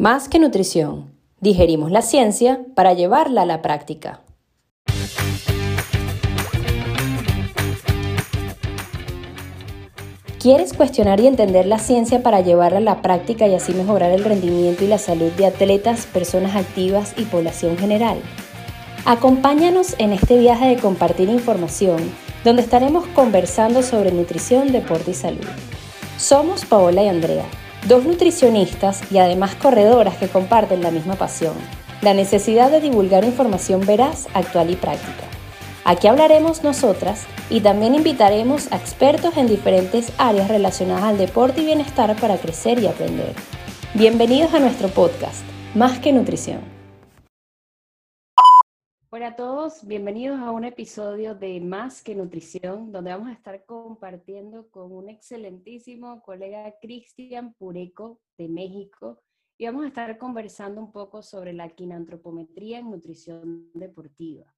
Más que nutrición, digerimos la ciencia para llevarla a la práctica. ¿Quieres cuestionar y entender la ciencia para llevarla a la práctica y así mejorar el rendimiento y la salud de atletas, personas activas y población general? Acompáñanos en este viaje de compartir información, donde estaremos conversando sobre nutrición, deporte y salud. Somos Paola y Andrea, dos nutricionistas y además corredoras que comparten la misma pasión, la necesidad de divulgar información veraz, actual y práctica. Aquí hablaremos nosotras y también invitaremos a expertos en diferentes áreas relacionadas al deporte y bienestar para crecer y aprender. Bienvenidos a nuestro podcast, Más que Nutrición. Hola a todos, bienvenidos a un episodio de Más que Nutrición, donde vamos a estar compartiendo con un excelentísimo colega Cristian Pureco de México y vamos a estar conversando un poco sobre la quinantropometría en nutrición deportiva.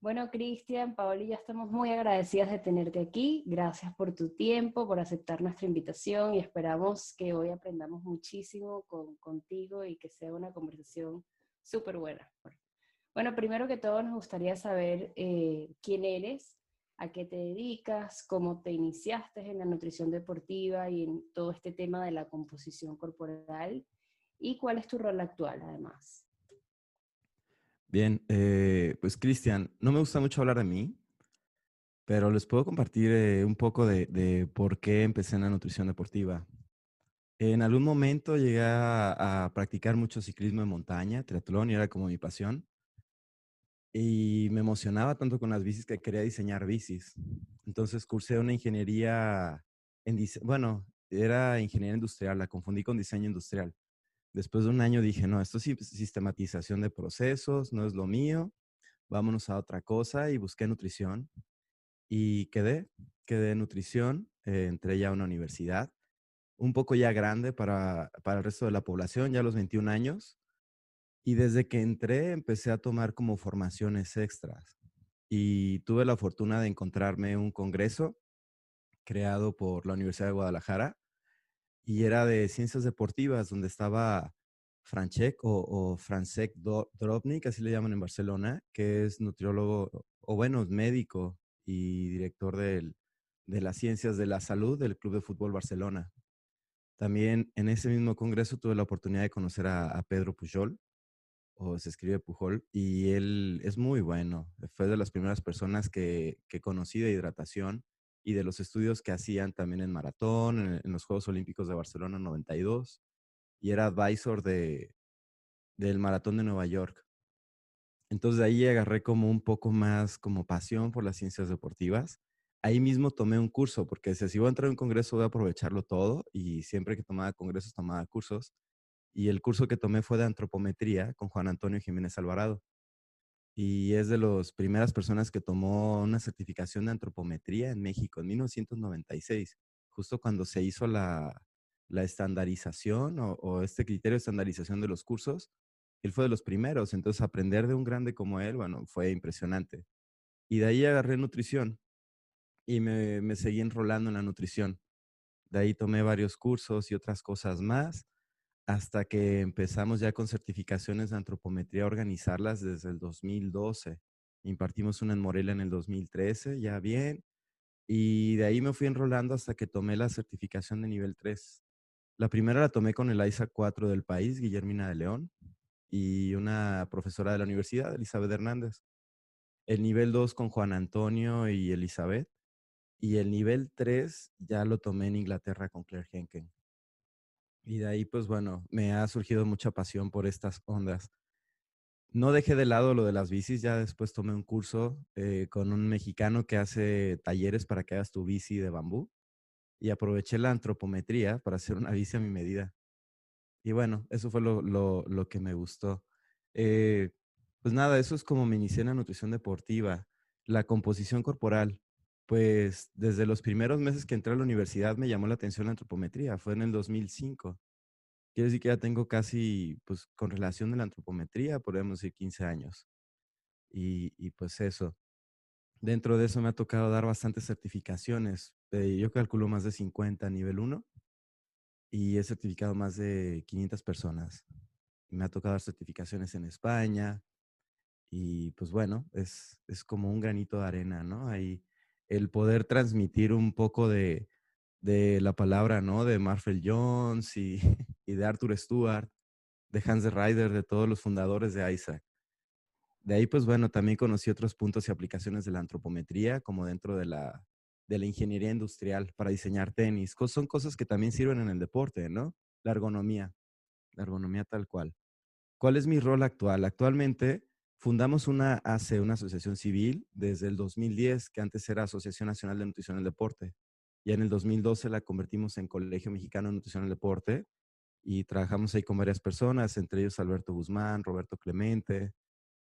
Bueno, Cristian, Paola ya estamos muy agradecidas de tenerte aquí. Gracias por tu tiempo, por aceptar nuestra invitación y esperamos que hoy aprendamos muchísimo contigo y que sea una conversación súper buena. Bueno, primero que todo nos gustaría saber eh, quién eres, a qué te dedicas, cómo te iniciaste en la nutrición deportiva y en todo este tema de la composición corporal y cuál es tu rol actual además. Bien, eh, pues Cristian, no me gusta mucho hablar de mí, pero les puedo compartir eh, un poco de, por qué empecé en la nutrición deportiva. En algún momento llegué a, a, practicar mucho ciclismo de montaña, triatlón, y era como mi pasión. Y me emocionaba tanto con las bicis que quería diseñar bicis. Entonces cursé una ingeniería en, bueno, era ingeniería industrial, la confundí con diseño industrial. Después de un año dije, no, esto es sistematización de procesos, no es lo mío, vámonos a otra cosa y busqué nutrición y quedé, quedé nutrición, eh, entré ya a una universidad, un poco ya grande para, para el resto de la población, ya a los 21 años, y desde que entré empecé a tomar como formaciones extras y tuve la fortuna de encontrarme un congreso creado por la Universidad de Guadalajara y era de ciencias deportivas, donde estaba Franchek o, o Francek Drobnik, así le llaman en Barcelona, que es nutriólogo, o bueno, médico y director del, de las ciencias de la salud del Club de Fútbol Barcelona. También en ese mismo congreso tuve la oportunidad de conocer a, Pedro Pujol, o se escribe Pujol, y él es muy bueno. Fue de las primeras personas que, que conocí de hidratación y de los estudios que hacían también en maratón, en, los Juegos Olímpicos de Barcelona 92, y era advisor de, del maratón de Nueva York. Entonces de ahí agarré como un poco más como pasión por las ciencias deportivas. Ahí mismo tomé un curso, porque si voy a entrar a un congreso voy a aprovecharlo todo y siempre que tomaba congresos tomaba cursos. Y el curso que tomé fue de antropometría con Juan Antonio Jiménez Alvarado y es de las primeras personas que tomó una certificación de antropometría en México en 1996, justo cuando se hizo la, la estandarización o, este criterio de estandarización de los cursos. Él fue de los primeros, entonces aprender de un grande como él, bueno, fue impresionante. Y de ahí agarré nutrición y me, me seguí enrolando en la nutrición. De ahí tomé varios cursos y otras cosas más hasta que empezamos ya con certificaciones de antropometría a organizarlas desde el 2012. Impartimos una en Morelia en el 2013, ya bien. Y de ahí me fui enrolando hasta que tomé la certificación de nivel 3. La primera la tomé con el ISA 4 del país, Guillermina de León, y una profesora de la universidad, Elizabeth Hernández. El nivel 2 con Juan Antonio y Elizabeth. Y el nivel 3 ya lo tomé en Inglaterra con Claire Henken. Y de ahí, pues bueno, me ha surgido mucha pasión por estas ondas. No dejé de lado lo de las bicis, ya después tomé un curso eh, con un mexicano que hace talleres para que hagas tu bici de bambú y aproveché la antropometría para hacer una bici a mi medida. Y bueno, eso fue lo, lo, lo que me gustó. Eh, pues nada, eso es como me inicié en la nutrición deportiva, la composición corporal. Pues desde los primeros meses que entré a la universidad me llamó la atención la antropometría, fue en el 2005. Quiere decir que ya tengo casi, pues con relación de la antropometría, podemos decir 15 años. Y, pues eso. Dentro de eso me ha tocado dar bastantes certificaciones. Eh, yo calculo más de 50 a nivel 1 y he certificado más de 500 personas. me ha tocado dar certificaciones en España. Y pues bueno, es, es como un granito de arena, ¿no? Ahí el poder transmitir un poco de, de la palabra, ¿no? De Marfel Jones y, y, de Arthur Stewart, de Hans de Ryder, de todos los fundadores de Isaac. De ahí, pues bueno, también conocí otros puntos y aplicaciones de la antropometría, como dentro de la, de la ingeniería industrial para diseñar tenis. Son cosas que también sirven en el deporte, ¿no? La ergonomía, la ergonomía tal cual. ¿Cuál es mi rol actual? Actualmente fundamos una ACE, una asociación civil, desde el 2010, que antes era Asociación Nacional de Nutrición del Deporte. Ya en el 2012 la convertimos en Colegio Mexicano de Nutrición del Deporte y trabajamos ahí con varias personas, entre ellos Alberto Guzmán, Roberto Clemente.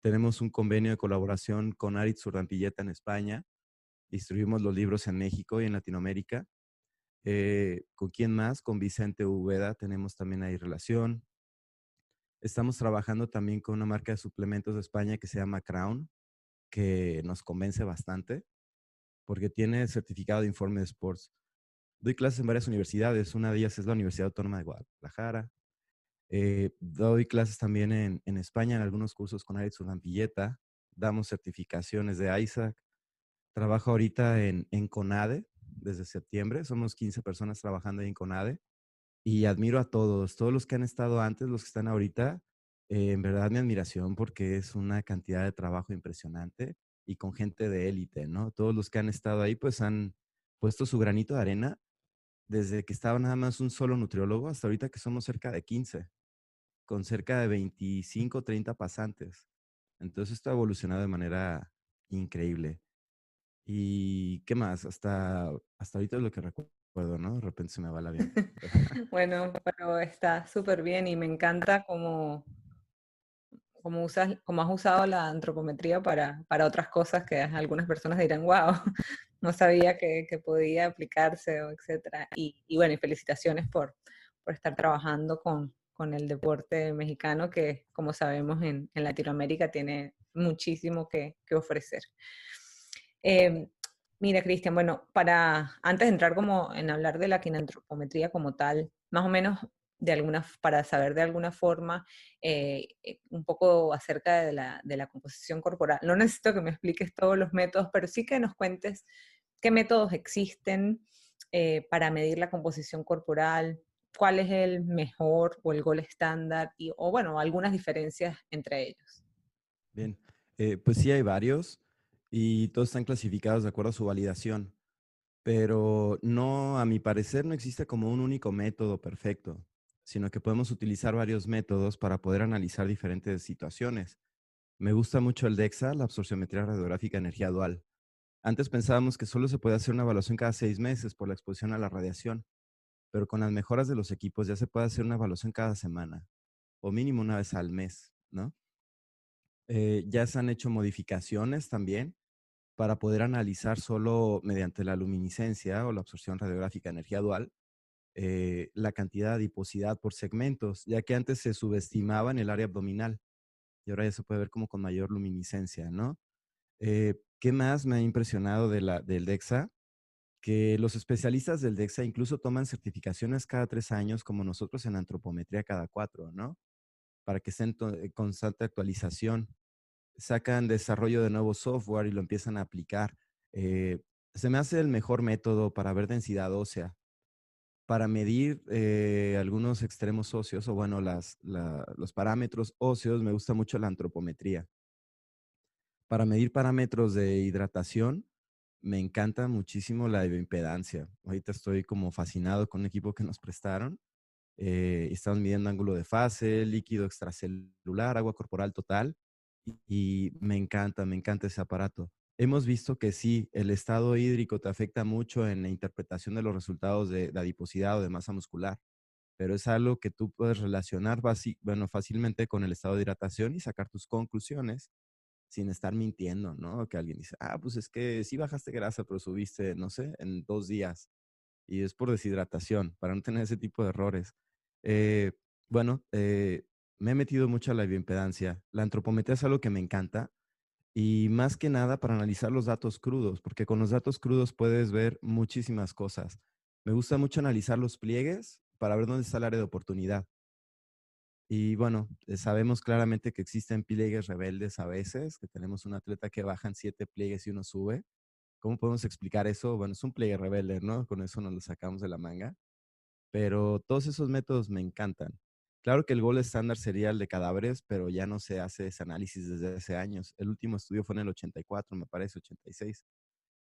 Tenemos un convenio de colaboración con Aritz Urdampilleta en España distribuimos los libros en México y en Latinoamérica. Eh, ¿Con quién más? Con Vicente Ubeda tenemos también ahí relación. Estamos trabajando también con una marca de suplementos de España que se llama Crown, que nos convence bastante porque tiene certificado de informe de sports. Doy clases en varias universidades, una de ellas es la Universidad Autónoma de Guadalajara. Eh, doy clases también en, en, España en algunos cursos con Aritz Urdampilleta. Damos certificaciones de ISAC. Trabajo ahorita en, en CONADE desde septiembre. Somos 15 personas trabajando en CONADE. Y admiro a todos, todos los que han estado antes, los que están ahorita. Eh, en verdad, mi admiración porque es una cantidad de trabajo impresionante y con gente de élite, ¿no? Todos los que han estado ahí, pues han puesto su granito de arena desde que estaba nada más un solo nutriólogo hasta ahorita que somos cerca de 15, con cerca de 25, 30 pasantes. Entonces esto ha evolucionado de manera increíble. ¿Y qué más? Hasta, hasta ahorita es lo que recuerdo, ¿no? De repente se me va la bien. bueno, pero está súper bien y me encanta cómo, cómo, usas, cómo has usado la antropometría para, para otras cosas que algunas personas dirán, wow, no sabía que, que podía aplicarse, o etcétera. Y, y, bueno, y felicitaciones por, por estar trabajando con, con el deporte mexicano que, como sabemos, en, en Latinoamérica tiene muchísimo que, que ofrecer. Eh, mira, Cristian, bueno, para antes de entrar como en hablar de la quinantropometría como tal, más o menos de alguna, para saber de alguna forma eh, eh, un poco acerca de la, de la, composición corporal. No necesito que me expliques todos los métodos, pero sí que nos cuentes qué métodos existen para medir la composición corporal, cuál es el mejor o el gol estándar, y, o bueno, algunas diferencias entre ellos. Bien, pues sí hay varios y todos están clasificados de acuerdo a su validación. Pero no, a mi parecer, no existe como un único método perfecto, sino que podemos utilizar varios métodos para poder analizar diferentes situaciones. Me gusta mucho el DEXA, la absorciometría radiográfica energía dual. Antes pensábamos que solo se puede hacer una evaluación cada seis meses por la exposición a la radiación, pero con las mejoras de los equipos ya se puede hacer una evaluación cada semana, o mínimo una vez al mes, ¿no? Eh, ya se han hecho modificaciones también para poder analizar solo mediante la luminiscencia o la absorción radiográfica energía dual eh, la cantidad de adiposidad por segmentos, ya que antes se subestimaba en el área abdominal y ahora ya se puede ver como con mayor luminiscencia, ¿no? Eh, ¿Qué más me ha impresionado del DEXA? Que los especialistas del DEXA incluso toman certificaciones cada tres años, como nosotros en antropometría cada cuatro, ¿no? Para que estén en constante actualización sacan desarrollo de nuevo software y lo empiezan a aplicar. Eh, se me hace el mejor método para ver densidad ósea, para medir eh, algunos extremos óseos o bueno, las, los parámetros óseos, me gusta mucho la antropometría. Para medir parámetros de hidratación, me encanta muchísimo la bioimpedancia. Ahorita estoy como fascinado con un equipo que nos prestaron. Eh, estamos midiendo ángulo de fase, líquido extracelular, agua corporal total y me encanta, me encanta ese aparato. Hemos visto que sí, el estado hídrico te afecta mucho en la interpretación de los resultados de, adiposidad o de masa muscular, pero es algo que tú puedes relacionar bueno, fácilmente con el estado de hidratación y sacar tus conclusiones sin estar mintiendo, ¿no? Que alguien dice, ah, pues es que sí bajaste grasa, pero subiste, no sé, en dos días. Y es por deshidratación, para no tener ese tipo de errores. Eh, bueno, eh, me he metido mucho a la bioimpedancia. La antropometría es algo que me encanta y más que nada para analizar los datos crudos, porque con los datos crudos puedes ver muchísimas cosas. Me gusta mucho analizar los pliegues para ver dónde está el área de oportunidad. Y bueno, eh, sabemos claramente que existen pliegues rebeldes a veces, que tenemos un atleta que baja en siete pliegues y uno sube. ¿Cómo podemos explicar eso? Bueno, es un pliegue rebelde, ¿no? Con eso nos lo sacamos de la manga. Pero todos esos métodos me encantan. Claro que el gol estándar sería el de cadáveres, pero ya no se hace ese análisis desde hace años. El último estudio fue en el 84, me parece, 86,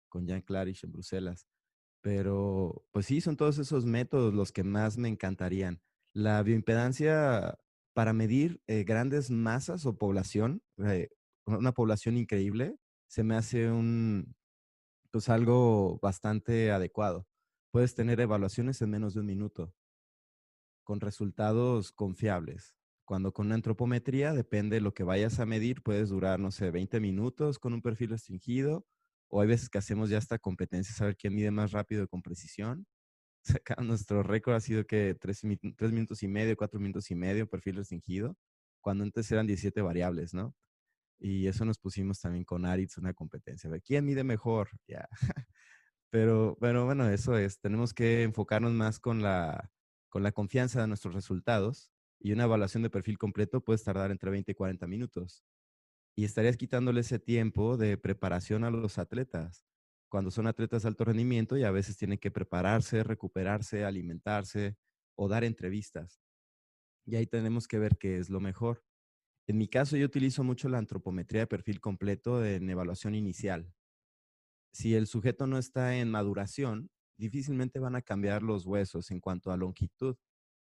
con Jan Clarish en Bruselas. Pero, pues sí, son todos esos métodos los que más me encantarían. La bioimpedancia para medir eh, grandes masas o población, eh, una población increíble, se me hace un, pues algo bastante adecuado. Puedes tener evaluaciones en menos de un minuto con resultados confiables. Cuando con una antropometría, depende de lo que vayas a medir, puedes durar, no sé, 20 minutos con un perfil restringido, o hay veces que hacemos ya esta competencia, saber quién mide más rápido y con precisión. Acá nuestro récord ha sido que tres, minutos y medio, cuatro minutos y medio, perfil restringido, cuando antes eran 17 variables, ¿no? Y eso nos pusimos también con Aritz una competencia. ver quién mide mejor, ya. Pero, bueno, bueno, eso es. Tenemos que enfocarnos más con la, con la confianza de nuestros resultados y una evaluación de perfil completo puede tardar entre 20 y 40 minutos. Y estarías quitándole ese tiempo de preparación a los atletas cuando son atletas de alto rendimiento y a veces tienen que prepararse, recuperarse, alimentarse o dar entrevistas. Y ahí tenemos que ver qué es lo mejor. En mi caso, yo utilizo mucho la antropometría de perfil completo en evaluación inicial. Si el sujeto no está en maduración, difícilmente van a cambiar los huesos en cuanto a longitud.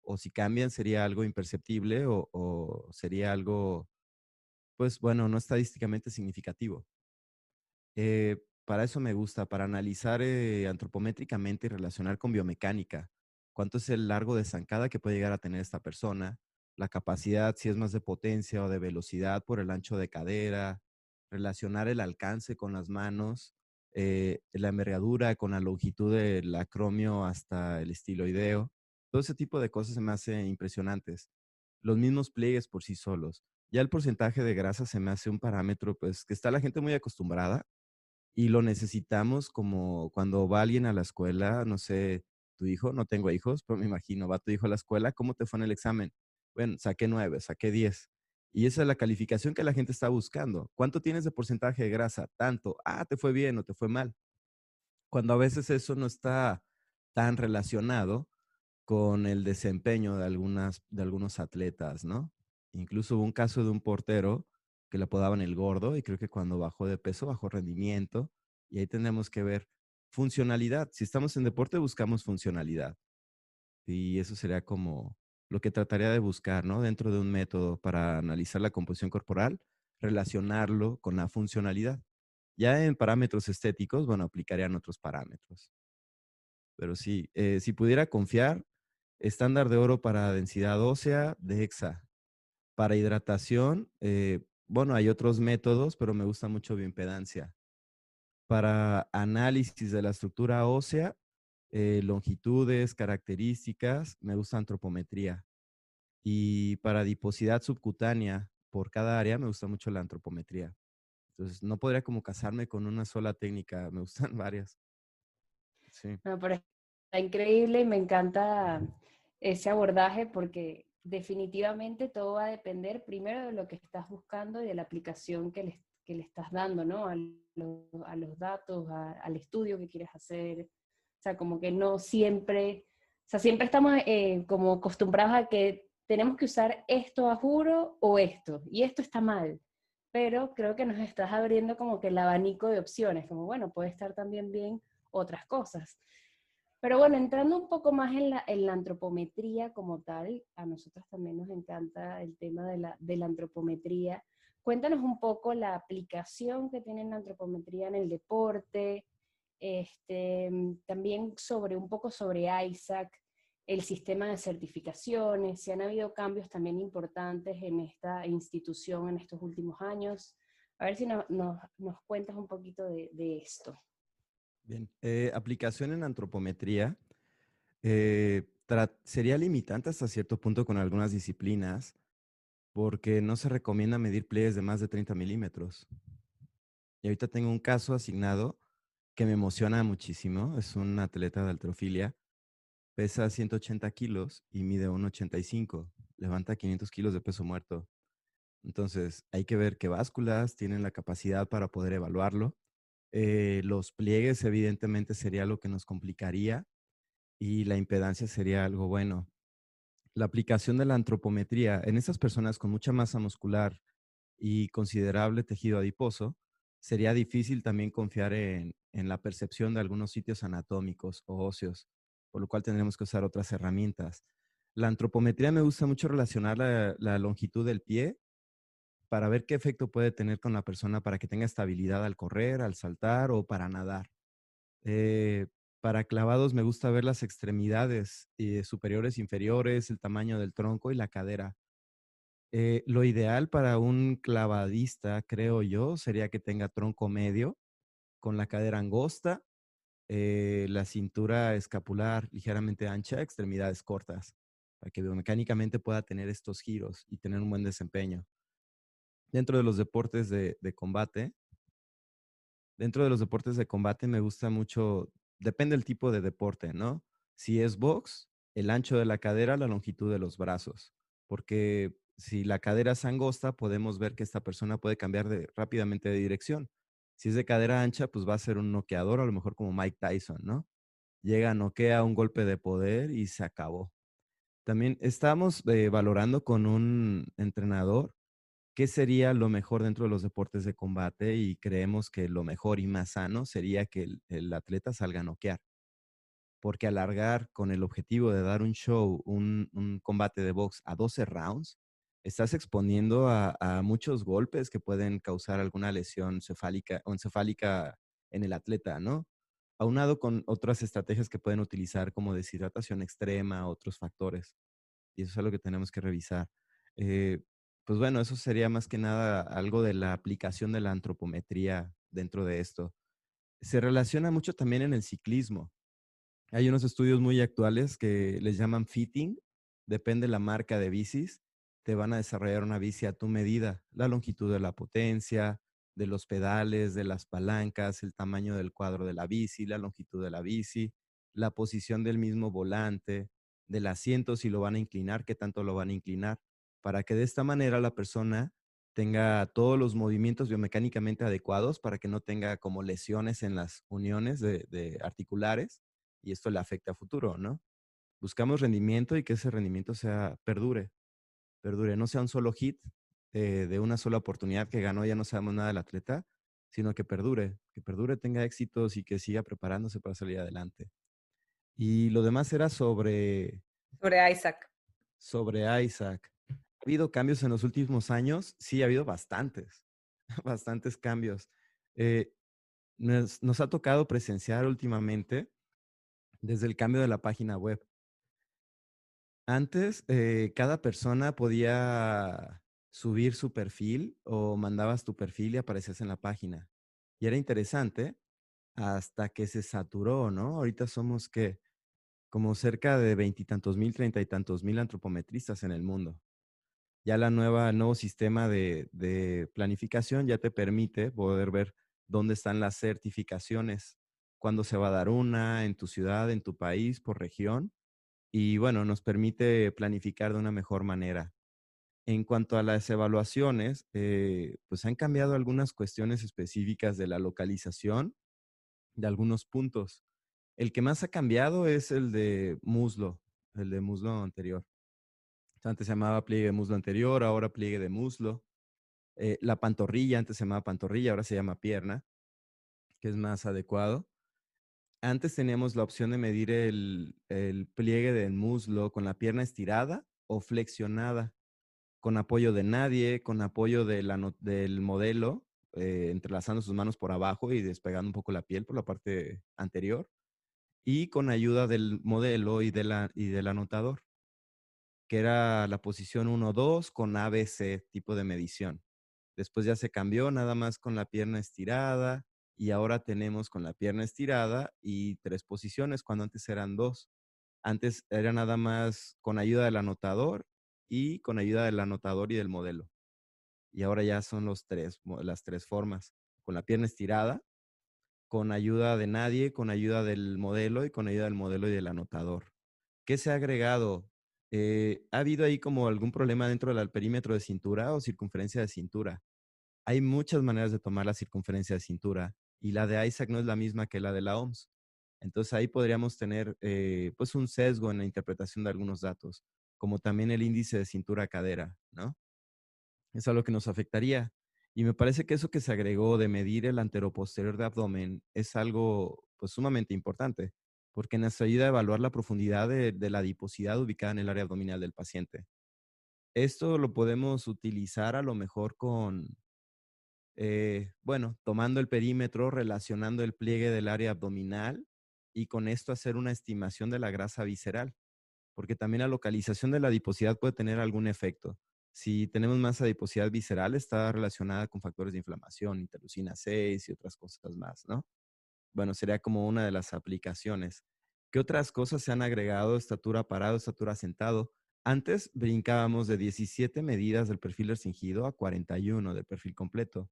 O si cambian, sería algo imperceptible o, sería algo, pues bueno, no estadísticamente significativo. Eh, para eso me gusta, para analizar eh, antropométricamente y relacionar con biomecánica. ¿Cuánto es el largo de zancada que puede llegar a tener esta persona? La capacidad, si es más de potencia o de velocidad por el ancho de cadera, relacionar el alcance con las manos, eh, la envergadura con la longitud del acromio hasta el estiloideo. Todo ese tipo de cosas se me hace impresionantes. Los mismos pliegues por sí solos. Ya el porcentaje de grasa se me hace un parámetro, pues, que está la gente muy acostumbrada y lo necesitamos como cuando va alguien a la escuela, no sé, tu hijo, no tengo hijos, pero me imagino, va tu hijo a la escuela, ¿cómo te fue en el examen? Bueno, saqué nueve, saqué diez. Y esa es la calificación que la gente está buscando. ¿Cuánto tienes de porcentaje de grasa? Tanto. Ah, te fue bien o te fue mal. Cuando a veces eso no está tan relacionado con el desempeño de, algunas, de algunos atletas, ¿no? Incluso hubo un caso de un portero que le apodaban el gordo y creo que cuando bajó de peso bajó rendimiento y ahí tenemos que ver funcionalidad. Si estamos en deporte buscamos funcionalidad y eso sería como lo que trataría de buscar, ¿no? Dentro de un método para analizar la composición corporal, relacionarlo con la funcionalidad. Ya en parámetros estéticos, bueno, aplicarían otros parámetros. Pero sí, eh, si pudiera confiar, estándar de oro para densidad ósea, de DEXA. Para hidratación, eh, bueno, hay otros métodos, pero me gusta mucho bioimpedancia. Para análisis de la estructura ósea, eh, longitudes, características, me gusta antropometría. Y para adiposidad subcutánea, por cada área, me gusta mucho la antropometría. Entonces, no podría como casarme con una sola técnica, me gustan varias. Sí. pero está increíble y me encanta ese abordaje porque definitivamente todo va a depender primero de lo que estás buscando y de la aplicación que le, que le estás dando, ¿no? A, los datos, al estudio que quieres hacer. Sea, como que no siempre, o sea, siempre estamos eh, como acostumbrados a que tenemos que usar esto a juro o esto, y esto está mal. Pero creo que nos estás abriendo como que el abanico de opciones, como bueno, puede estar también bien otras cosas. Pero bueno, entrando un poco más en la, en la, antropometría como tal, a nosotros también nos encanta el tema de la, de la antropometría. Cuéntanos un poco la aplicación que tiene la antropometría en el deporte, este, también sobre un poco sobre ISAC, el sistema de certificaciones, si han habido cambios también importantes en esta institución en estos últimos años. A ver si nos cuentas un poquito de, de esto. Bien, eh, aplicación en antropometría eh, sería limitante hasta cierto punto con algunas disciplinas porque no se recomienda medir pliegues de más de 30 milímetros. Y ahorita tengo un caso asignado que me emociona muchísimo. Es un atleta de altrofilia, pesa 180 kilos y mide 1,85. levanta 500 kilos de peso muerto. Entonces, hay que ver qué básculas tienen la capacidad para poder evaluarlo. Eh, los pliegues, evidentemente, sería lo que nos complicaría y la impedancia sería algo bueno. La aplicación de la antropometría en esas personas con mucha masa muscular y considerable tejido adiposo, sería difícil también confiar en, la percepción de algunos sitios anatómicos o óseos, por lo cual tendremos que usar otras herramientas. La antropometría me gusta mucho relacionar la longitud del pie para ver qué efecto puede tener con la persona para que tenga estabilidad al correr, al saltar o para nadar. Eh, para clavados me gusta ver las extremidades eh, superiores, inferiores, el tamaño del tronco y la cadera. Eh, lo ideal para un clavadista, creo yo, sería que tenga tronco medio, con la cadera angosta, la cintura escapular ligeramente ancha, extremidades cortas, para que biomecánicamente pueda tener estos giros y tener un buen desempeño dentro de los deportes de, combate, dentro de los deportes de combate me gusta mucho, depende del tipo de deporte, ¿no? Si es box, el ancho de la cadera, la longitud de los brazos, porque si la cadera es angosta, podemos ver que esta persona puede cambiar rápidamente de dirección. Si es de cadera ancha, pues va a ser un noqueador, a lo mejor como Mike Tyson, ¿no? Llega, noquea un golpe de poder y se acabó. También estamos eh, valorando con un entrenador ¿qué sería lo mejor dentro de los deportes de combate? Y creemos que lo mejor y más sano sería que el, atleta salga a noquear. Porque alargar con el objetivo de dar un show, un, combate de box a 12 rounds, estás exponiendo a, muchos golpes que pueden causar alguna lesión cefálica o encefálica en el atleta, ¿no? Aunado con otras estrategias que pueden utilizar como deshidratación extrema, otros factores. Y eso es algo que tenemos que revisar. Eh, pues bueno, eso sería más que nada algo de la aplicación de la antropometría dentro de esto. Se relaciona mucho también en el ciclismo. Hay unos estudios muy actuales que les llaman fitting, depende la marca de bicis, te van a desarrollar una bici a tu medida, la longitud de la potencia, de los pedales, de las palancas, el tamaño del cuadro de la bici, la longitud de la bici, la posición del mismo volante, del asiento, si lo van a inclinar, qué tanto lo van a inclinar para que de esta manera la persona tenga todos los movimientos biomecánicamente adecuados para que no tenga como lesiones en las uniones de, articulares y esto le afecte a futuro, ¿no? Buscamos rendimiento y que ese rendimiento sea perdure, perdure, no sea un solo hit eh, de una sola oportunidad que ganó, ya no sabemos nada del atleta, sino que perdure, que perdure, tenga éxitos y que siga preparándose para salir adelante. Y lo demás era sobre... Sobre Isaac. Sobre Isaac habido cambios en los últimos años? Sí, ha habido bastantes, bastantes cambios. Eh, nos, ha tocado presenciar últimamente desde el cambio de la página web. Antes, eh, cada persona podía subir su perfil o mandabas tu perfil y aparecías en la página. Y era interesante hasta que se saturó, ¿no? Ahorita somos que como cerca de veintitantos mil, treinta y tantos mil antropometristas en el mundo ya la nueva, el nuevo sistema de, planificación ya te permite poder ver dónde están las certificaciones, cuándo se va a dar una en tu ciudad, en tu país, por región. Y bueno, nos permite planificar de una mejor manera. En cuanto a las evaluaciones, eh, pues han cambiado algunas cuestiones específicas de la localización de algunos puntos. El que más ha cambiado es el de muslo, el de muslo anterior. Antes se llamaba pliegue de muslo anterior, ahora pliegue de muslo. Eh, la pantorrilla, antes se llamaba pantorrilla, ahora se llama pierna, que es más adecuado. Antes teníamos la opción de medir el, pliegue del muslo con la pierna estirada o flexionada, con apoyo de nadie, con apoyo del modelo, eh, entrelazando sus manos por abajo y despegando un poco la piel por la parte anterior, y con ayuda del modelo y, y del anotador que era la posición 1-2 con ABC tipo de medición. Después ya se cambió nada más con la pierna estirada y ahora tenemos con la pierna estirada y tres posiciones cuando antes eran dos. Antes era nada más con ayuda del anotador y con ayuda del anotador y del modelo. Y ahora ya son los tres, las tres formas. Con la pierna estirada, con ayuda de nadie, con ayuda del modelo y con ayuda del modelo y del anotador. ¿Qué se ha agregado? eh, ha habido ahí como algún problema dentro del perímetro de cintura o circunferencia de cintura. Hay muchas maneras de tomar la circunferencia de cintura y la de Isaac no es la misma que la de la OMS. Entonces ahí podríamos tener eh, pues un sesgo en la interpretación de algunos datos, como también el índice de cintura-cadera, ¿no? Es algo que nos afectaría. Y me parece que eso que se agregó de medir el anteroposterior de abdomen es algo pues sumamente importante, porque nos ayuda a evaluar la profundidad de, la adiposidad ubicada en el área abdominal del paciente. Esto lo podemos utilizar a lo mejor con, eh, bueno, tomando el perímetro, relacionando el pliegue del área abdominal y con esto hacer una estimación de la grasa visceral, porque también la localización de la adiposidad puede tener algún efecto. Si tenemos más adiposidad visceral, está relacionada con factores de inflamación, interleucina 6 y otras cosas más, ¿no? Bueno, sería como una de las aplicaciones. ¿Qué otras cosas se han agregado? Estatura parado, estatura sentado. Antes brincábamos de 17 medidas del perfil restringido a 41 del perfil completo.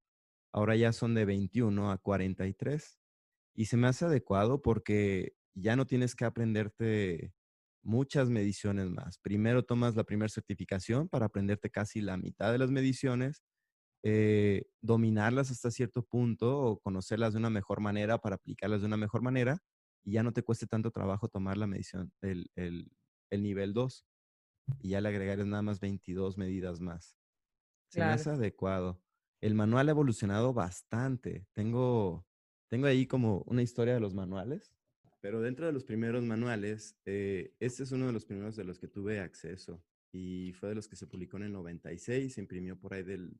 Ahora ya son de 21 a 43. Y se me hace adecuado porque ya no tienes que aprenderte muchas mediciones más. Primero tomas la primera certificación para aprenderte casi la mitad de las mediciones, eh, dominarlas hasta cierto punto o conocerlas de una mejor manera para aplicarlas de una mejor manera y ya no te cueste tanto trabajo tomar la medición, el, el, el nivel 2. Y ya le agregaré nada más 22 medidas más. Se me hace adecuado. El manual ha evolucionado bastante. Tengo, tengo ahí como una historia de los manuales. Pero dentro de los primeros manuales, eh, este es uno de los primeros de los que tuve acceso y fue de los que se publicó en el 96, se imprimió por ahí del,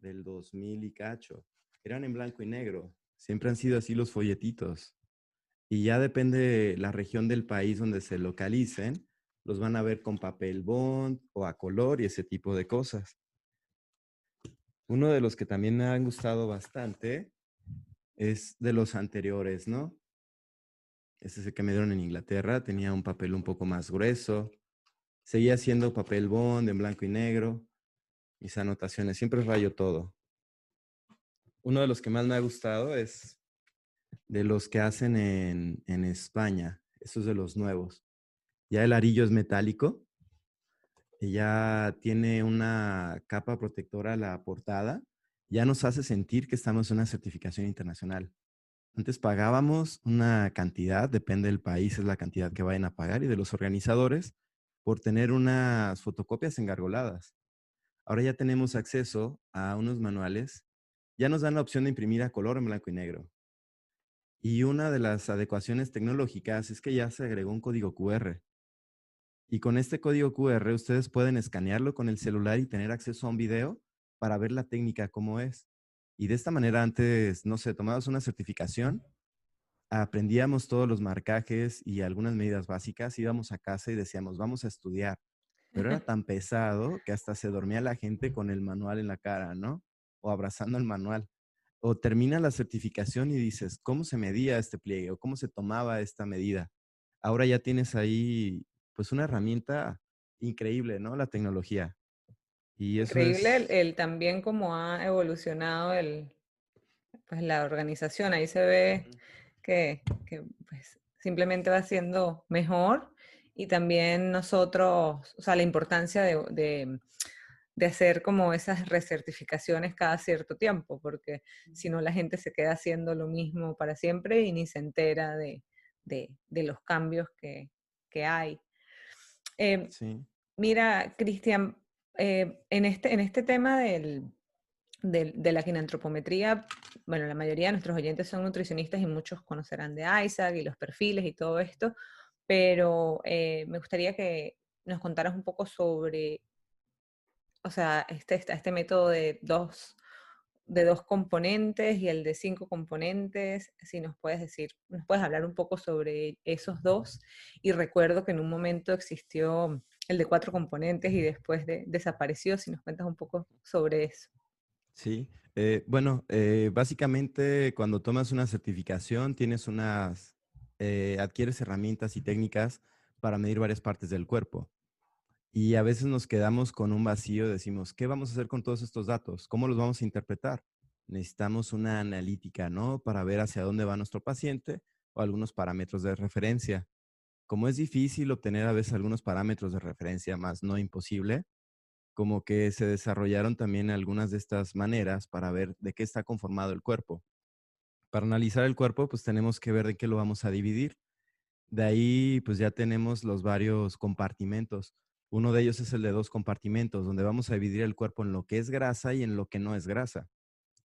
del 2000 y cacho. Eran en blanco y negro, siempre han sido así los folletitos. Y ya depende la región del país donde se localicen, los van a ver con papel bond o a color y ese tipo de cosas. Uno de los que también me han gustado bastante es de los anteriores, ¿no? Este es el que me dieron en Inglaterra. Tenía un papel un poco más grueso. Seguía siendo papel bond en blanco y negro. Mis anotaciones, siempre rayo todo. Uno de los que más me ha gustado es de los que hacen en, en España. Esos de los nuevos. Ya el arillo es metálico. Ya tiene una capa protectora a la portada. Ya nos hace sentir que estamos en una certificación internacional. Antes pagábamos una cantidad, depende del país, es la cantidad que vayan a pagar y de los organizadores por tener unas fotocopias engargoladas. Ahora ya tenemos acceso a unos manuales. Ya nos dan la opción de imprimir a color en blanco y negro. Y una de las adecuaciones tecnológicas es que ya se agregó un código QR. Y con este código QR ustedes pueden escanearlo con el celular y tener acceso a un video para ver la técnica cómo es. Y de esta manera antes, no sé, tomabas una certificación, aprendíamos todos los marcajes y algunas medidas básicas, íbamos a casa y decíamos, vamos a estudiar. Pero era tan pesado que hasta se dormía la gente con el manual en la cara, ¿no? O abrazando el manual. O termina la certificación y dices, ¿cómo se medía este pliegue? ¿O cómo se tomaba esta medida? Ahora ya tienes ahí, pues, una herramienta increíble, ¿no? La tecnología. Increíble el, también cómo ha evolucionado el, pues, la organización. Ahí se ve que, pues, simplemente va siendo mejor y también nosotros, o sea, la importancia de, hacer como esas recertificaciones cada cierto tiempo, porque si no la gente se queda haciendo lo mismo para siempre y ni se entera de, los cambios que, hay. Em, mira, Cristian, eh, en, este, en este tema del, de la quinantropometría, bueno, la mayoría de nuestros oyentes son nutricionistas y muchos conocerán de Isaac y los perfiles y todo esto, pero eh, me gustaría que nos contaras un poco sobre, o sea, este, este, este método de dos, de dos componentes y el de cinco componentes, si nos puedes decir, nos puedes hablar un poco sobre esos dos. Y recuerdo que en un momento existió el de cuatro componentes y después de, desapareció. Si nos cuentas un poco sobre eso. Sí, eh, bueno, eh, básicamente cuando tomas una certificación tienes unas, eh, adquieres herramientas y técnicas para medir varias partes del cuerpo. Y a veces nos quedamos con un vacío, decimos, ¿qué vamos a hacer con todos estos datos? ¿Cómo los vamos a interpretar? Necesitamos una analítica, ¿no? Para ver hacia dónde va nuestro paciente o algunos parámetros de referencia como es difícil obtener a veces algunos parámetros de referencia, más no imposible, como que se desarrollaron también algunas de estas maneras para ver de qué está conformado el cuerpo. Para analizar el cuerpo, pues tenemos que ver de qué lo vamos a dividir. De ahí, pues ya tenemos los varios compartimentos. Uno de ellos es el de dos compartimentos, donde vamos a dividir el cuerpo en lo que es grasa y en lo que no es grasa,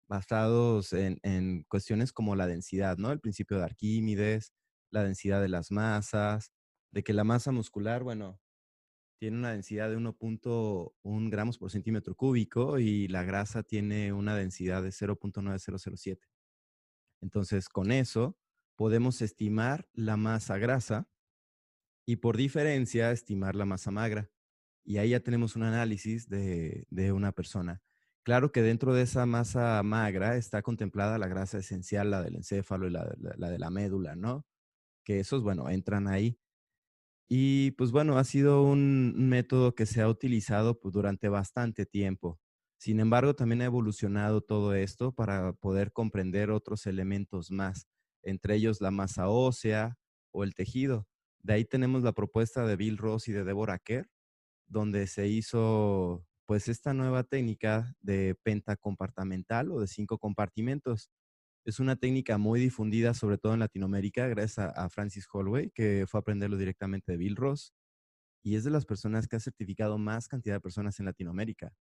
basados en, en cuestiones como la densidad, ¿no? El principio de Arquímedes, la densidad de las masas, de que la masa muscular, bueno, tiene una densidad de 1.1 gramos por centímetro cúbico y la grasa tiene una densidad de 0.9007. Entonces, con eso podemos estimar la masa grasa y por diferencia estimar la masa magra. Y ahí ya tenemos un análisis de, una persona. Claro que dentro de esa masa magra está contemplada la grasa esencial, la del encéfalo y la, la de la médula, ¿no? Que esos, bueno, entran ahí. Y pues bueno, ha sido un método que se ha utilizado pues, durante bastante tiempo. Sin embargo, también ha evolucionado todo esto para poder comprender otros elementos más, entre ellos la masa ósea o el tejido. De ahí tenemos la propuesta de Bill Ross y de Deborah Kerr, donde se hizo pues esta nueva técnica de pentacompartamental o de cinco compartimentos, es una técnica muy difundida, sobre todo en Latinoamérica, gracias a, Francis Holloway, que fue a aprenderlo directamente de Bill Ross. Y es de las personas que ha certificado más cantidad de personas en Latinoamérica.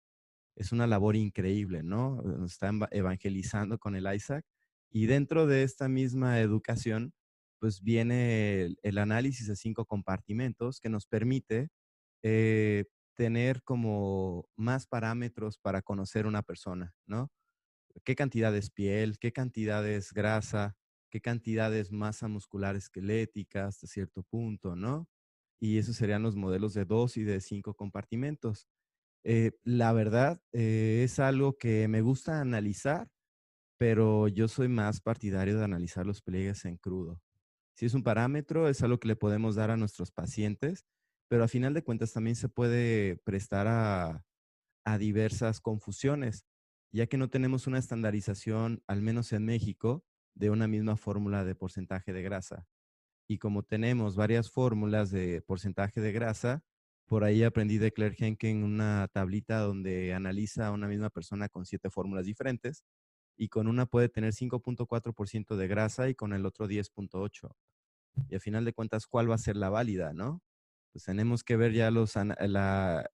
Es una labor increíble, ¿no? Nos está evangelizando con el Isaac. Y dentro de esta misma educación, pues viene el, análisis de cinco compartimentos que nos permite eh, tener como más parámetros para conocer una persona, ¿no? qué cantidad es piel, qué cantidad es grasa, qué cantidad es masa muscular esquelética hasta cierto punto, ¿no? Y esos serían los modelos de dos y de cinco compartimentos. Eh, la verdad eh, es algo que me gusta analizar, pero yo soy más partidario de analizar los pliegues en crudo. Si es un parámetro, es algo que le podemos dar a nuestros pacientes, pero a final de cuentas también se puede prestar a, diversas confusiones ya que no tenemos una estandarización, al menos en México, de una misma fórmula de porcentaje de grasa. Y como tenemos varias fórmulas de porcentaje de grasa, por ahí aprendí de Claire Henken una tablita donde analiza a una misma persona con siete fórmulas diferentes y con una puede tener 5.4% de grasa y con el otro 10.8%. Y a final de cuentas, ¿cuál va a ser la válida, no? Pues tenemos que ver ya los,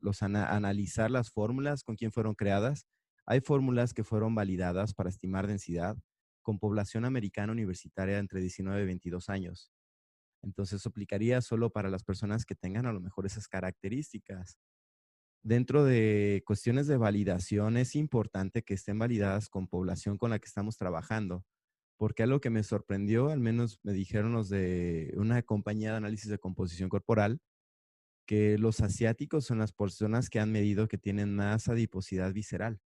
los analizar las fórmulas con quién fueron creadas hay fórmulas que fueron validadas para estimar densidad con población americana universitaria entre 19 y 22 años. Entonces, aplicaría solo para las personas que tengan a lo mejor esas características. Dentro de cuestiones de validación, es importante que estén validadas con población con la que estamos trabajando, porque algo que me sorprendió, al menos me dijeron los de una compañía de análisis de composición corporal, que los asiáticos son las personas que han medido que tienen más adiposidad visceral.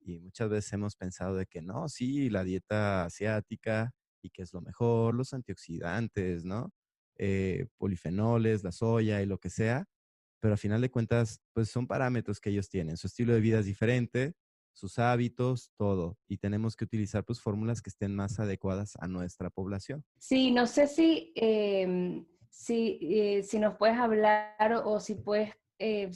Y muchas veces hemos pensado de que no, sí, la dieta asiática y que es lo mejor, los antioxidantes, ¿no? Eh, polifenoles, la soya y lo que sea, pero a final de cuentas, pues son parámetros que ellos tienen. Su estilo de vida es diferente, sus hábitos, todo. Y tenemos que utilizar pues fórmulas que estén más adecuadas a nuestra población. Sí, no sé si, em, si, eh, si nos puedes hablar o si puedes eh,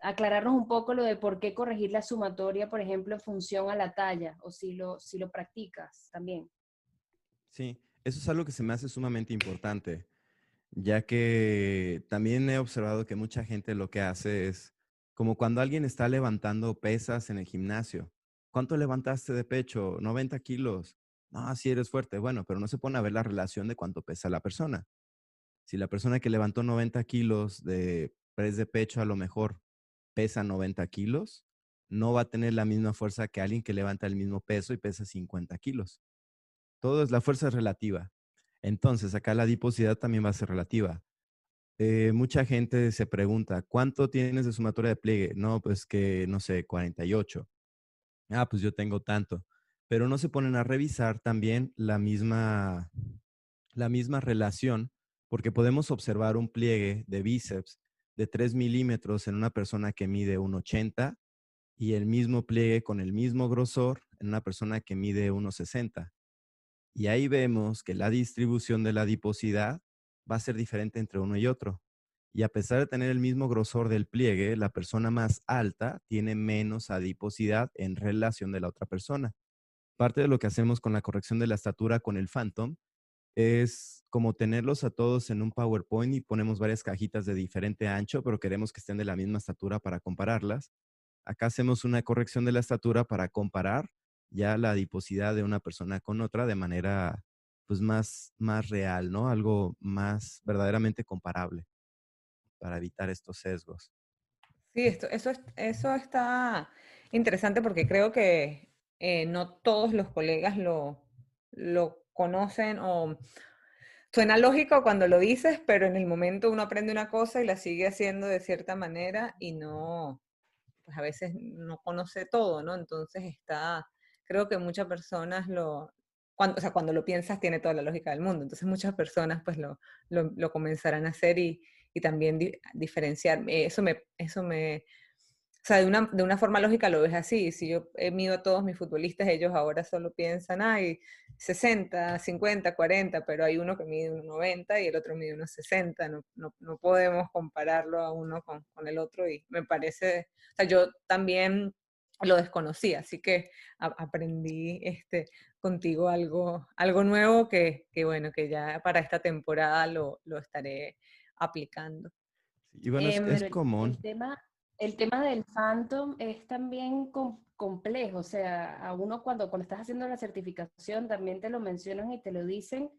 aclararnos un poco lo de por qué corregir la sumatoria, por ejemplo, en función a la talla, o si lo, si lo practicas también. Sí, eso es algo que se me hace sumamente importante, ya que también he observado que mucha gente lo que hace es como cuando alguien está levantando pesas en el gimnasio. ¿Cuánto levantaste de pecho? 90 kilos. No, si eres fuerte. Bueno, pero no se pone a ver la relación de cuánto pesa la persona. Si la persona que levantó 90 kilos de press de pecho a lo mejor pesa 90 kilos, no va a tener la misma fuerza que alguien que levanta el mismo peso y pesa 50 kilos. Todo es la fuerza relativa. Entonces, acá la adiposidad también va a ser relativa. Eh, mucha gente se pregunta, ¿cuánto tienes de sumatoria de pliegue? No, pues que, no sé, 48. Ah, pues yo tengo tanto. Pero no se ponen a revisar también la misma, la misma relación, porque podemos observar un pliegue de bíceps de 3 milímetros en una persona que mide 1,80 y el mismo pliegue con el mismo grosor en una persona que mide 1,60. Y ahí vemos que la distribución de la adiposidad va a ser diferente entre uno y otro. Y a pesar de tener el mismo grosor del pliegue, la persona más alta tiene menos adiposidad en relación de la otra persona. Parte de lo que hacemos con la corrección de la estatura con el Phantom es como tenerlos a todos en un PowerPoint y ponemos varias cajitas de diferente ancho, pero queremos que estén de la misma estatura para compararlas. Acá hacemos una corrección de la estatura para comparar ya la adiposidad de una persona con otra de manera pues más, más real, ¿no? Algo más verdaderamente comparable para evitar estos sesgos. Sí, esto, eso, eso está interesante porque creo que eh, no todos los colegas lo, lo conocen o suena lógico cuando lo dices, pero en el momento uno aprende una cosa y la sigue haciendo de cierta manera y no, pues a veces no conoce todo, ¿no? Entonces está, creo que muchas personas lo, cuando, o sea, cuando lo piensas tiene toda la lógica del mundo, entonces muchas personas pues lo, lo, comenzarán a hacer y, y también diferenciar. Eso me, eso me, o sea, de una, de una forma lógica lo ves así. Si yo mido a todos mis futbolistas, ellos ahora solo piensan, ay, 60, 50, 40, pero hay uno que mide 1,90 y el otro mide 1,60. No, no, no podemos compararlo a uno con, con, el otro y me parece, o sea, yo también lo desconocía, así que aprendí este, contigo algo, algo nuevo que, que, bueno, que ya para esta temporada lo, lo estaré aplicando. Y bueno, es, em, es común. El tema, el tema del Phantom es también complejo, o sea, a uno cuando, cuando estás haciendo la certificación también te lo mencionan y te lo dicen,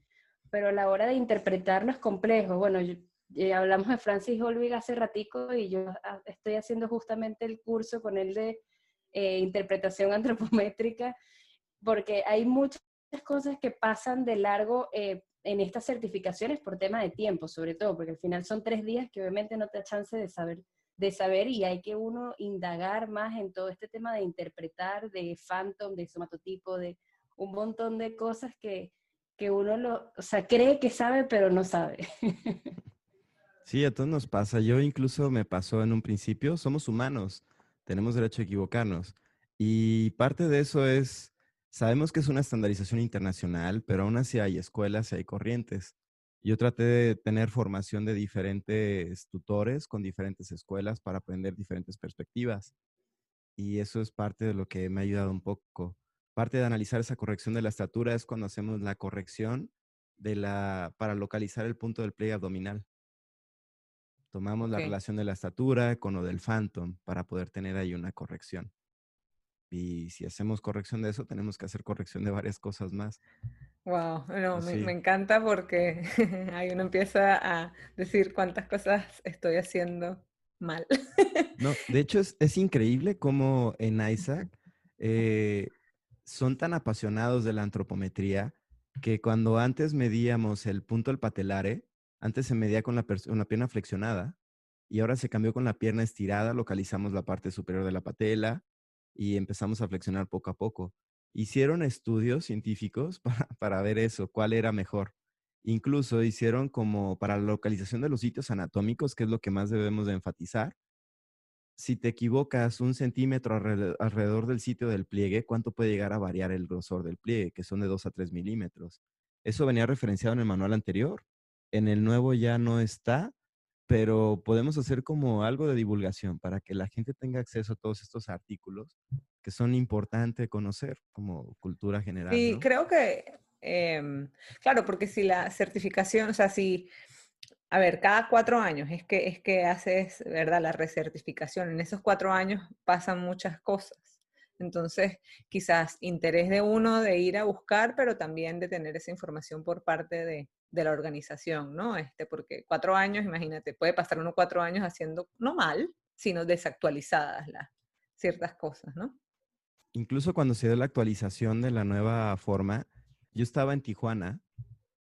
pero a la hora de interpretarlo es complejo. Bueno, eh, hablamos de Francis Holwig hace ratico y yo ah, estoy haciendo justamente el curso con él de eh, interpretación antropométrica, porque hay muchas cosas que pasan de largo eh, en estas certificaciones por tema de tiempo, sobre todo, porque al final son tres días que obviamente no te da chance de saber de saber y hay que uno indagar más en todo este tema de interpretar, de phantom, de somatotipo, de un montón de cosas que, que uno lo, o sea, cree que sabe, pero no sabe. Sí, a todos nos pasa. Yo incluso me pasó en un principio, somos humanos, tenemos derecho a equivocarnos. Y parte de eso es, sabemos que es una estandarización internacional, pero aún así hay escuelas y hay corrientes. Yo traté de tener formación de diferentes tutores con diferentes escuelas para aprender diferentes perspectivas. Y eso es parte de lo que me ha ayudado un poco. Parte de analizar esa corrección de la estatura es cuando hacemos la corrección de la, para localizar el punto del pliegue abdominal. Tomamos la relación de la estatura con lo del phantom para poder tener ahí una corrección. Y si hacemos corrección de eso, tenemos que hacer corrección de varias cosas más. Wow, no, me, encanta porque ahí uno empieza a decir cuántas cosas estoy haciendo mal. No, de hecho es, es increíble cómo en Isaac eh, son tan apasionados de la antropometría que cuando antes medíamos el punto del patelare, antes se medía con la, con la pierna flexionada y ahora se cambió con la pierna estirada, localizamos la parte superior de la patela y empezamos a flexionar poco a poco hicieron estudios científicos para, para, ver eso, cuál era mejor. Incluso hicieron como para la localización de los sitios anatómicos, que es lo que más debemos de enfatizar. Si te equivocas un centímetro alrededor, del sitio del pliegue, ¿cuánto puede llegar a variar el grosor del pliegue? Que son de 2 a 3 milímetros. Eso venía referenciado en el manual anterior. En el nuevo ya no está, pero podemos hacer como algo de divulgación para que la gente tenga acceso a todos estos artículos que son importantes conocer como cultura general. Sí, creo que, em, claro, porque si la certificación, o sea, si, a ver, cada cuatro años es que, es que haces, ¿verdad? La recertificación. En esos cuatro años pasan muchas cosas. Entonces, quizás interés de uno de ir a buscar, pero también de tener esa información por parte de, de la organización, ¿no? Este, porque cuatro años, imagínate, puede pasar uno cuatro años haciendo, no mal, sino desactualizadas las ciertas cosas, ¿no? incluso cuando se dio la actualización de la nueva forma, yo estaba en Tijuana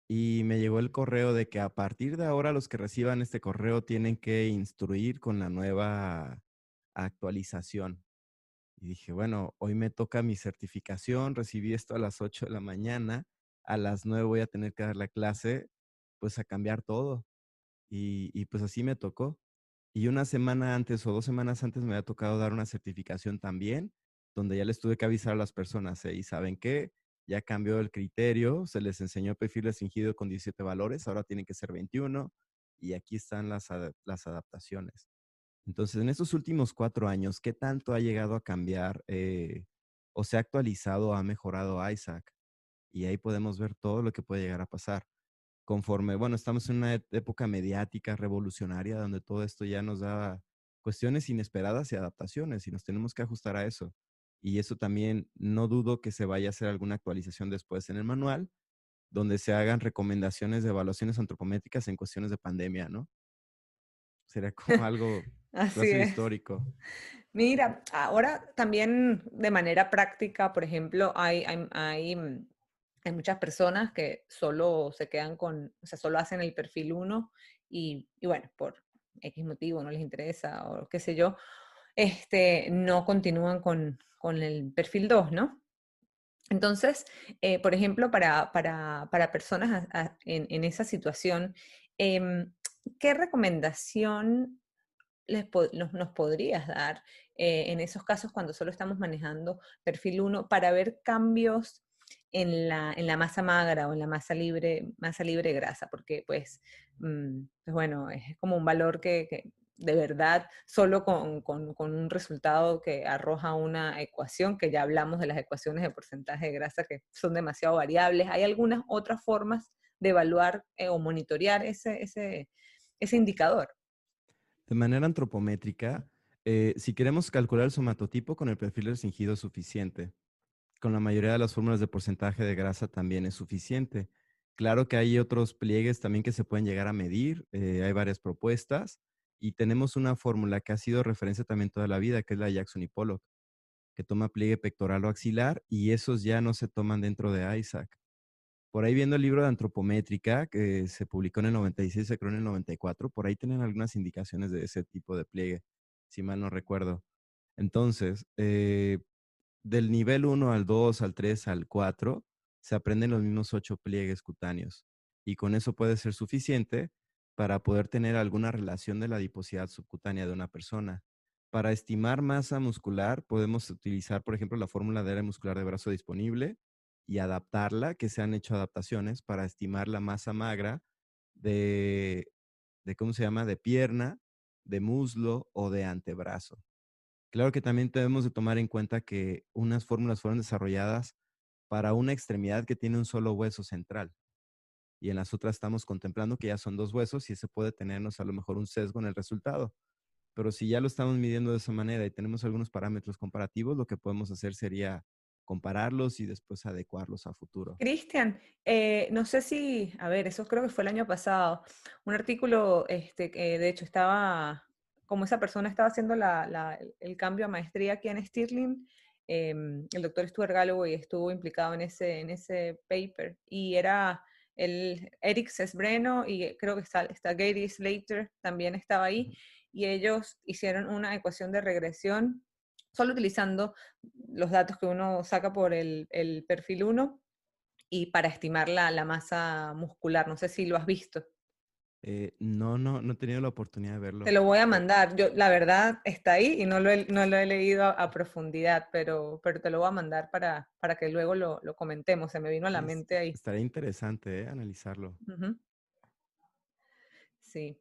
y me llegó el correo de que a partir de ahora los que reciban este correo tienen que instruir con la nueva actualización. Y dije, bueno, hoy me toca mi certificación, recibí esto a las 8 de la mañana, a las 9 voy a tener que dar la clase, pues a cambiar todo. Y, pues así me tocó. Y una semana antes o dos semanas antes me había tocado dar una certificación también donde ya les tuve que avisar a las personas, y saben qué, ya cambió el criterio, se les enseñó perfil restringido con 17 valores, ahora tienen que ser 21 y aquí están las, las adaptaciones. Entonces, en estos últimos cuatro años, ¿qué tanto ha llegado a cambiar eh, o se ha actualizado ha mejorado Isaac? Y ahí podemos ver todo lo que puede llegar a pasar. Conforme, bueno, estamos en una época mediática revolucionaria donde todo esto ya nos da cuestiones inesperadas y adaptaciones y nos tenemos que ajustar a eso. Y eso también no dudo que se vaya a hacer alguna actualización después en el manual, donde se hagan recomendaciones de evaluaciones antropométricas en cuestiones de pandemia, ¿no? Sería como algo Así histórico. Mira, ahora también de manera práctica, por ejemplo, hay, hay, hay, mm, hay, muchas personas que solo se quedan con, o sea, solo hacen el perfil 1 y, y, bueno, por X motivo no les interesa o qué sé yo, este, no continúan con, con el perfil 2, ¿no? Entonces, eh, por ejemplo, para, para, para personas en, en, esa situación, eh, ¿qué recomendación les nos podrías dar eh, en esos casos cuando solo estamos manejando perfil 1 para ver cambios en la, en la, masa magra o en la masa libre, masa libre grasa? Porque pues, mm, pues bueno, es como un valor que, de verdad solo con, con, un resultado que arroja una ecuación, que ya hablamos de las ecuaciones de porcentaje de grasa que son demasiado variables. ¿Hay algunas otras formas de evaluar eh, o monitorear ese, ese, ese indicador? De manera antropométrica, eh, si queremos calcular el somatotipo con el perfil restringido es suficiente. Con la mayoría de las fórmulas de porcentaje de grasa también es suficiente. Claro que hay otros pliegues también que se pueden llegar a medir, eh, hay varias propuestas y tenemos una fórmula que ha sido referencia también toda la vida, que es la Jackson y Pollock, que toma pliegue pectoral o axilar y esos ya no se toman dentro de Isaac. Por ahí viendo el libro de antropométrica que se publicó en el 96, se creó en el 94, por ahí tienen algunas indicaciones de ese tipo de pliegue, si mal no recuerdo. Entonces, eh, del nivel 1 al 2, al 3, al 4, se aprenden los mismos 8 pliegues cutáneos. Y con eso puede ser suficiente para poder tener alguna relación de la adiposidad subcutánea de una persona. Para estimar masa muscular, podemos utilizar, por ejemplo, la fórmula de área muscular de brazo disponible, y adaptarla, que se han hecho adaptaciones para estimar la masa magra de, de, ¿cómo se llama?, de pierna, de muslo o de antebrazo. Claro que también debemos de tomar en cuenta que unas fórmulas fueron desarrolladas para una extremidad que tiene un solo hueso central. Y en las otras estamos contemplando que ya son dos huesos y ese puede tenernos a lo mejor un sesgo en el resultado. Pero si ya lo estamos midiendo de esa manera y tenemos algunos parámetros comparativos, lo que podemos hacer sería compararlos y después adecuarlos a futuro. Cristian, eh, no sé si, a ver, eso creo que fue el año pasado, un artículo, este, que de hecho estaba, como esa persona estaba haciendo el cambio a maestría aquí en Stirling, em, el doctor Stuart Galloway estuvo implicado en ese, en ese paper y era el Eric Sesbreno y creo que está, está Gary Slater también estaba ahí y ellos hicieron una ecuación de regresión solo utilizando los datos que uno saca por el, perfil 1 y para estimar la, masa muscular. No sé si lo has visto. Eh, no, no, no he tenido la oportunidad de verlo. Te lo voy a mandar. Yo, la verdad, está ahí y no lo he, no lo he leído a, profundidad, pero, pero te lo voy a mandar para, para que luego lo, comentemos. Se me vino a la mente ahí. Estaría interesante ¿eh? analizarlo. Sí.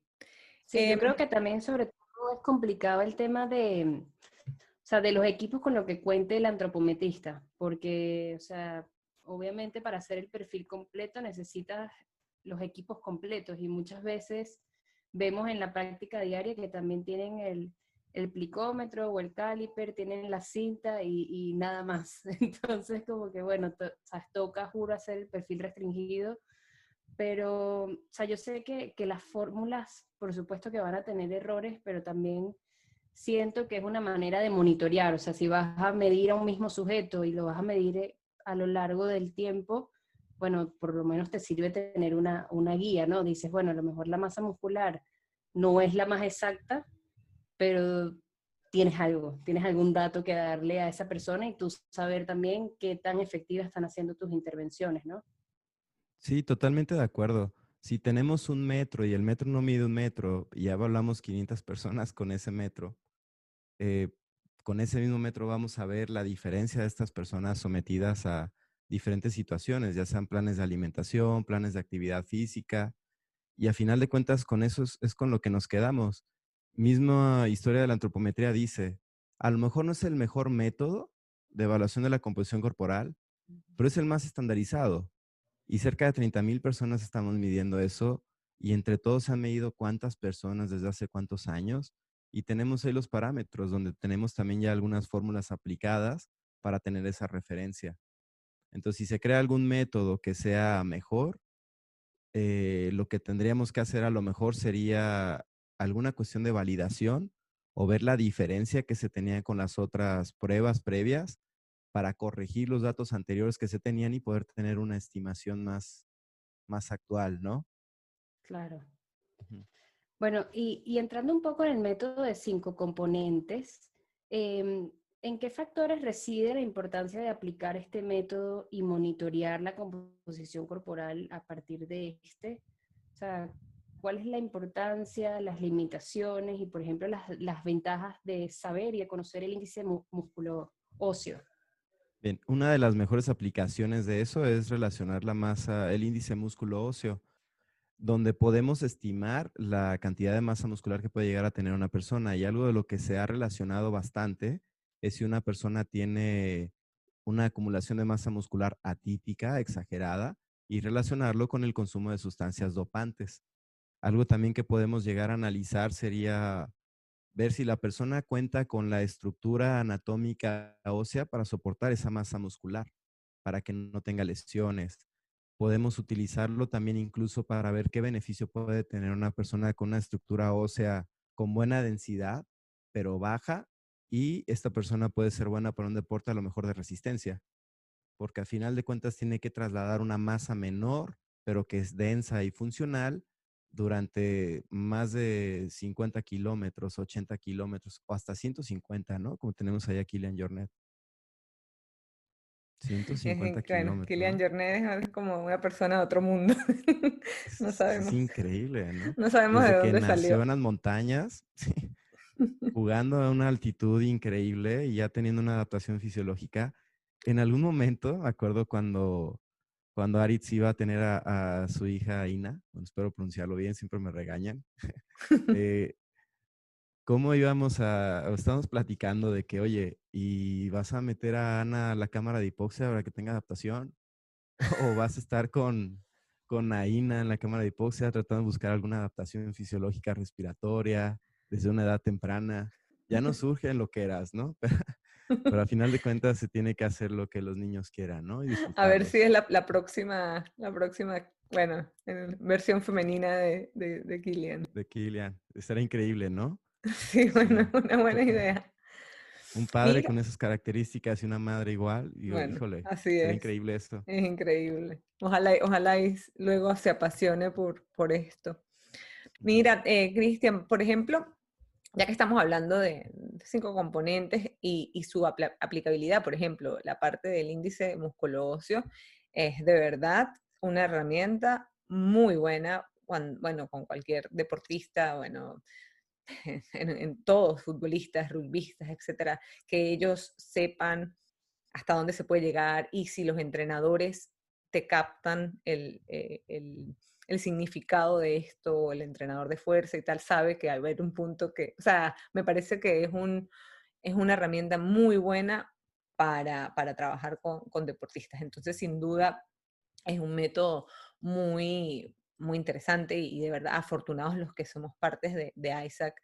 Sí, yo em, creo que también sobre todo es complicado el tema de, o sea, de los equipos con los que cuente el antropometrista, porque, o sea, obviamente para hacer el perfil completo necesitas los equipos completos y muchas veces vemos en la práctica diaria que también tienen el, el plicómetro o el caliper, tienen la cinta y, nada más. Entonces, como que bueno, o sea, toca, juro, hacer el perfil restringido, pero, o sea, yo sé que, que las fórmulas, por supuesto que van a tener errores, pero también siento que es una manera de monitorear, o sea, si vas a medir a un mismo sujeto y lo vas a medir eh, a lo largo del tiempo, bueno, por lo menos te sirve tener una, una guía, ¿no? Dices, bueno, a lo mejor la masa muscular no es la más exacta, pero tienes algo, tienes algún dato que darle a esa persona y tú saber también qué tan efectivas están haciendo tus intervenciones, ¿no? Sí, totalmente de acuerdo. Si tenemos un metro y el metro no mide un metro y ya hablamos 500 personas con ese metro, eh, con ese mismo metro vamos a ver la diferencia de estas personas sometidas a, diferentes situaciones, ya sean planes de alimentación, planes de actividad física, y a final de cuentas con eso es, con lo que nos quedamos. Misma historia de la antropometría dice, a lo mejor no es el mejor método de evaluación de la composición corporal, pero es el más estandarizado. Y cerca de 30 mil personas estamos midiendo eso y entre todos se han medido cuántas personas desde hace cuántos años y tenemos ahí los parámetros donde tenemos también ya algunas fórmulas aplicadas para tener esa referencia. Entonces, si se crea algún método que sea mejor, eh, lo que tendríamos que hacer a lo mejor sería alguna cuestión de validación o ver la diferencia que se tenía con las otras pruebas previas para corregir los datos anteriores que se tenían y poder tener una estimación más, más actual, ¿no? Claro. Bueno, y, entrando un poco en el método de cinco componentes, em, ¿en qué factores reside la importancia de aplicar este método y monitorear la composición corporal a partir de este? O sea, ¿cuál es la importancia, las limitaciones y, por ejemplo, las, ventajas de saber y de conocer el índice músculo óseo? Bien, una de las mejores aplicaciones de eso es relacionar la masa, el índice músculo óseo donde podemos estimar la cantidad de masa muscular que puede llegar a tener una persona. Y algo de lo que se ha relacionado bastante si una persona tiene una acumulación de masa muscular atípica, exagerada, y relacionarlo con el consumo de sustancias dopantes. Algo también que podemos llegar a analizar sería ver si la persona cuenta con la estructura anatómica ósea para soportar esa masa muscular, para que no tenga lesiones, podemos utilizarlo también incluso para ver qué beneficio puede tener una persona con una estructura ósea con buena densidad, pero baja, y esta persona puede ser buena para un deporte a lo mejor de resistencia, porque al final de cuentas tiene que trasladar una masa menor, pero que es densa y funcional durante más de 50 kilómetros, 80 kilómetros o hasta 150, ¿no? Como tenemos ahí a Kilian Jornet. 150 kilómetros. Kilian Jornet es como una persona de otro mundo. no sabemos. Es increíble, ¿no? No sabemos de dónde que salió. Nació en las montañas, jugando a una altitud increíble y ya teniendo una adaptación fisiológica. En algún momento, me acuerdo cuando, cuando Aritz iba a tener a, su hija Ina, bueno, espero pronunciarlo bien, siempre me regañan. eh, ¿Cómo íbamos a, estamos platicando de que, oye, ¿y vas a meter a Ana a la cámara de hipoxia para que tenga adaptación? ¿O vas a estar con, con Aina en la cámara de hipoxia tratando de buscar alguna adaptación fisiológica respiratoria desde una edad temprana? Ya no surge en lo que eras, ¿no? Pero, al final de cuentas se tiene que hacer lo que los niños quieran, ¿no? a ver si es la, la, próxima, la próxima, bueno, versión femenina de, de, de Kilian. De Kilian. Será increíble, ¿no? Sí, bueno, una buena idea. Un padre con esas características y una madre igual. Y, híjole, así es. increíble esto. Es increíble. Ojalá, ojalá luego se apasione por, por esto. Mira, eh, Cristian, por ejemplo, ya que estamos hablando de cinco componentes y, su aplicabilidad, por ejemplo, la parte del índice musculo-óseo es de verdad una herramienta muy buena, bueno, con cualquier deportista, bueno, en, todos, futbolistas, rugbyistas, etcétera, que ellos sepan hasta dónde se puede llegar y si los entrenadores te captan el, eh, el, el, significado de esto, el entrenador de fuerza y tal, sabe que hay haber un punto que, o sea, me parece que es, un, es una herramienta muy buena para, para trabajar con, con deportistas. Entonces, sin duda, es un método muy, muy interesante y de verdad afortunados los que somos partes de, de Isaac,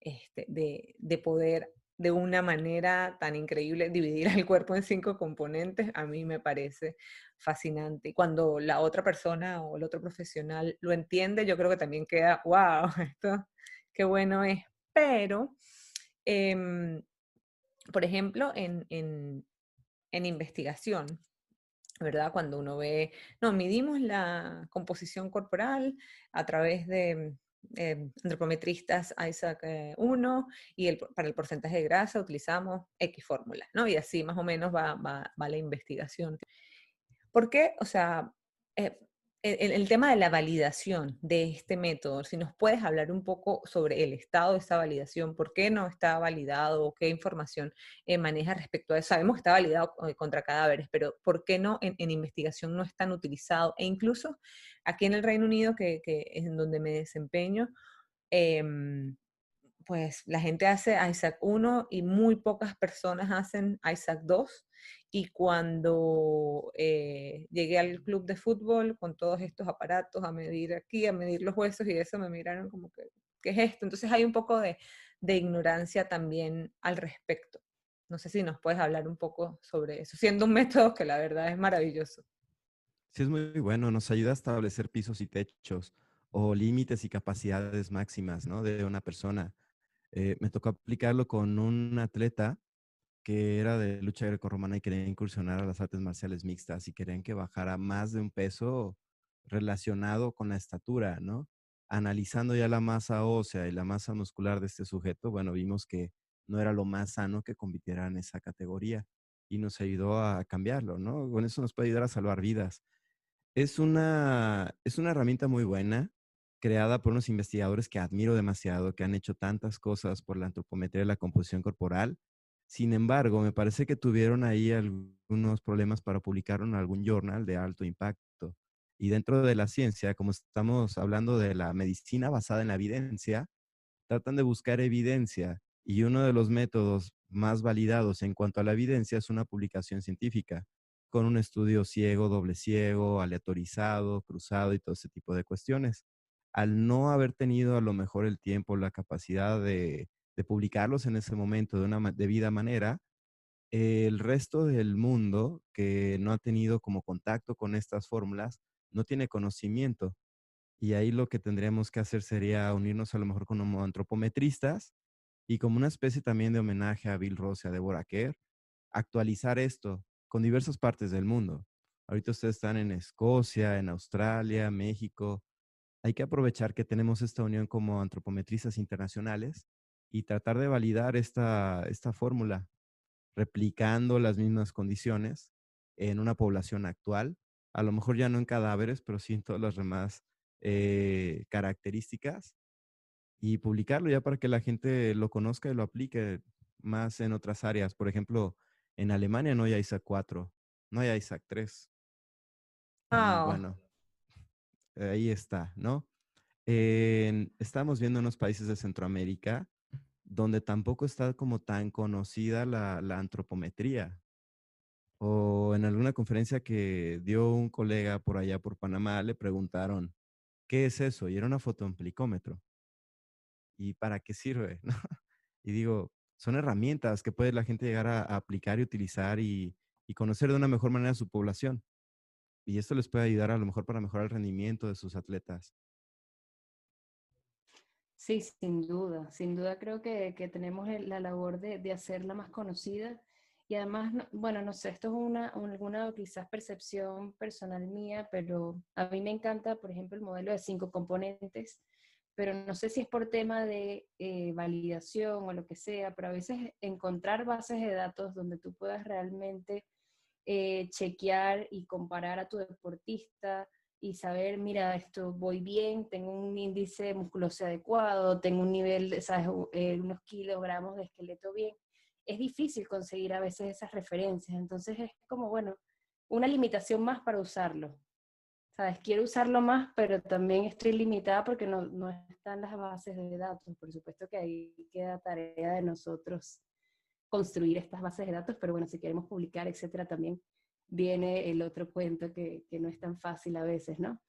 este, de, de, poder de una manera tan increíble dividir al cuerpo en cinco componentes, a mí me parece fascinante. Y cuando la otra persona o el otro profesional lo entiende, yo creo que también queda, wow, esto qué bueno es. Pero, em, por ejemplo, en, en, en investigación, ¿verdad? Cuando uno ve, no, midimos la composición corporal a través de eh, antropometristas Isaac 1 eh, y el, para el porcentaje de grasa utilizamos X fórmula, ¿no? Y así más o menos va, va, va la investigación. ¿Por qué? O sea, eh, el, tema de la validación de este método, si nos puedes hablar un poco sobre el estado de esta validación, por qué no está validado, qué información eh, maneja respecto a eso. Sabemos que está validado eh, contra cadáveres, pero ¿por qué no en, investigación no están utilizados? E incluso aquí en el Reino Unido, que, es en donde me desempeño, em, pues la gente hace Isaac 1 y muy pocas personas hacen Isaac 2 y cuando eh, llegué al club de fútbol con todos estos aparatos a medir aquí, a medir los huesos y eso, me miraron como que, ¿qué es esto? Entonces hay un poco de, de ignorancia también al respecto. No sé si nos puedes hablar un poco sobre eso, siendo un método que la verdad es maravilloso. Sí, es muy bueno, nos ayuda a establecer pisos y techos o límites y capacidades máximas ¿no? de una persona. Eh, me tocó aplicarlo con un atleta que era de lucha grecorromana y quería incursionar a las artes marciales mixtas y querían que bajara más de un peso relacionado con la estatura, ¿no? Analizando ya la masa ósea y la masa muscular de este sujeto, bueno, vimos que no era lo más sano que compitiera en esa categoría y nos ayudó a cambiarlo, ¿no? Con eso nos puede ayudar a salvar vidas. Es una, es una herramienta muy buena, creada por unos investigadores que admiro demasiado, que han hecho tantas cosas por la antropometría de la composición corporal sin embargo, me parece que tuvieron ahí algunos problemas para publicar en algún journal de alto impacto. Y dentro de la ciencia, como estamos hablando de la medicina basada en la evidencia, tratan de buscar evidencia y uno de los métodos más validados en cuanto a la evidencia es una publicación científica, con un estudio ciego, doble ciego, aleatorizado, cruzado y todo ese tipo de cuestiones. Al no haber tenido a lo mejor el tiempo, la capacidad de publicarlos en ese momento de una debida manera, el resto del mundo que no ha tenido como contacto con estas fórmulas no tiene conocimiento. Y ahí lo que tendríamos que hacer sería unirnos a lo mejor con antropometristas y como una especie también de homenaje a Bill Ross y a Deborah Kerr, actualizar esto con diversas partes del mundo. Ahorita ustedes están en Escocia, en Australia, México. Hay que aprovechar que tenemos esta unión como antropometristas internacionales y tratar de validar esta, esta fórmula, replicando las mismas condiciones en una población actual, a lo mejor ya no en cadáveres, pero sí en todas las demás eh, características, y publicarlo ya para que la gente lo conozca y lo aplique más en otras áreas. Por ejemplo, en Alemania no hay ISAC 4, no hay ISAC 3. Bueno, ahí está, ¿no? estamos viendo en los países de Centroamérica donde tampoco está como tan conocida la, antropometría. O en alguna conferencia que dio un colega por allá por Panamá, le preguntaron, ¿qué es eso? Y era una fotoamplicómetro. ¿Y para qué sirve? Y digo, son herramientas que puede la gente llegar a, aplicar y utilizar y, y, conocer de una mejor manera a su población. Y esto les puede ayudar a lo mejor para mejorar el rendimiento de sus atletas. Sí, sin duda, sin duda creo que, tenemos la labor de, hacerla más conocida y además, bueno, no sé, esto es una, alguna quizás percepción personal mía, pero a mí me encanta, por ejemplo, el modelo de cinco componentes, pero no sé si es por tema de eh, validación o lo que sea, pero a veces encontrar bases de datos donde tú puedas realmente eh, chequear y comparar a tu deportista, y saber, mira, esto voy bien, tengo un índice musculoso adecuado, tengo un nivel, ¿sabes? Eh, unos kilogramos de esqueleto bien. Es difícil conseguir a veces esas referencias, entonces es como, bueno, una limitación más para usarlo. ¿Sabes? Quiero usarlo más, pero también estoy limitada porque no, no están las bases de datos. Por supuesto que ahí queda tarea de nosotros construir estas bases de datos, pero bueno, si queremos publicar, etcétera, también viene el otro cuento que, no es tan fácil a veces, ¿no?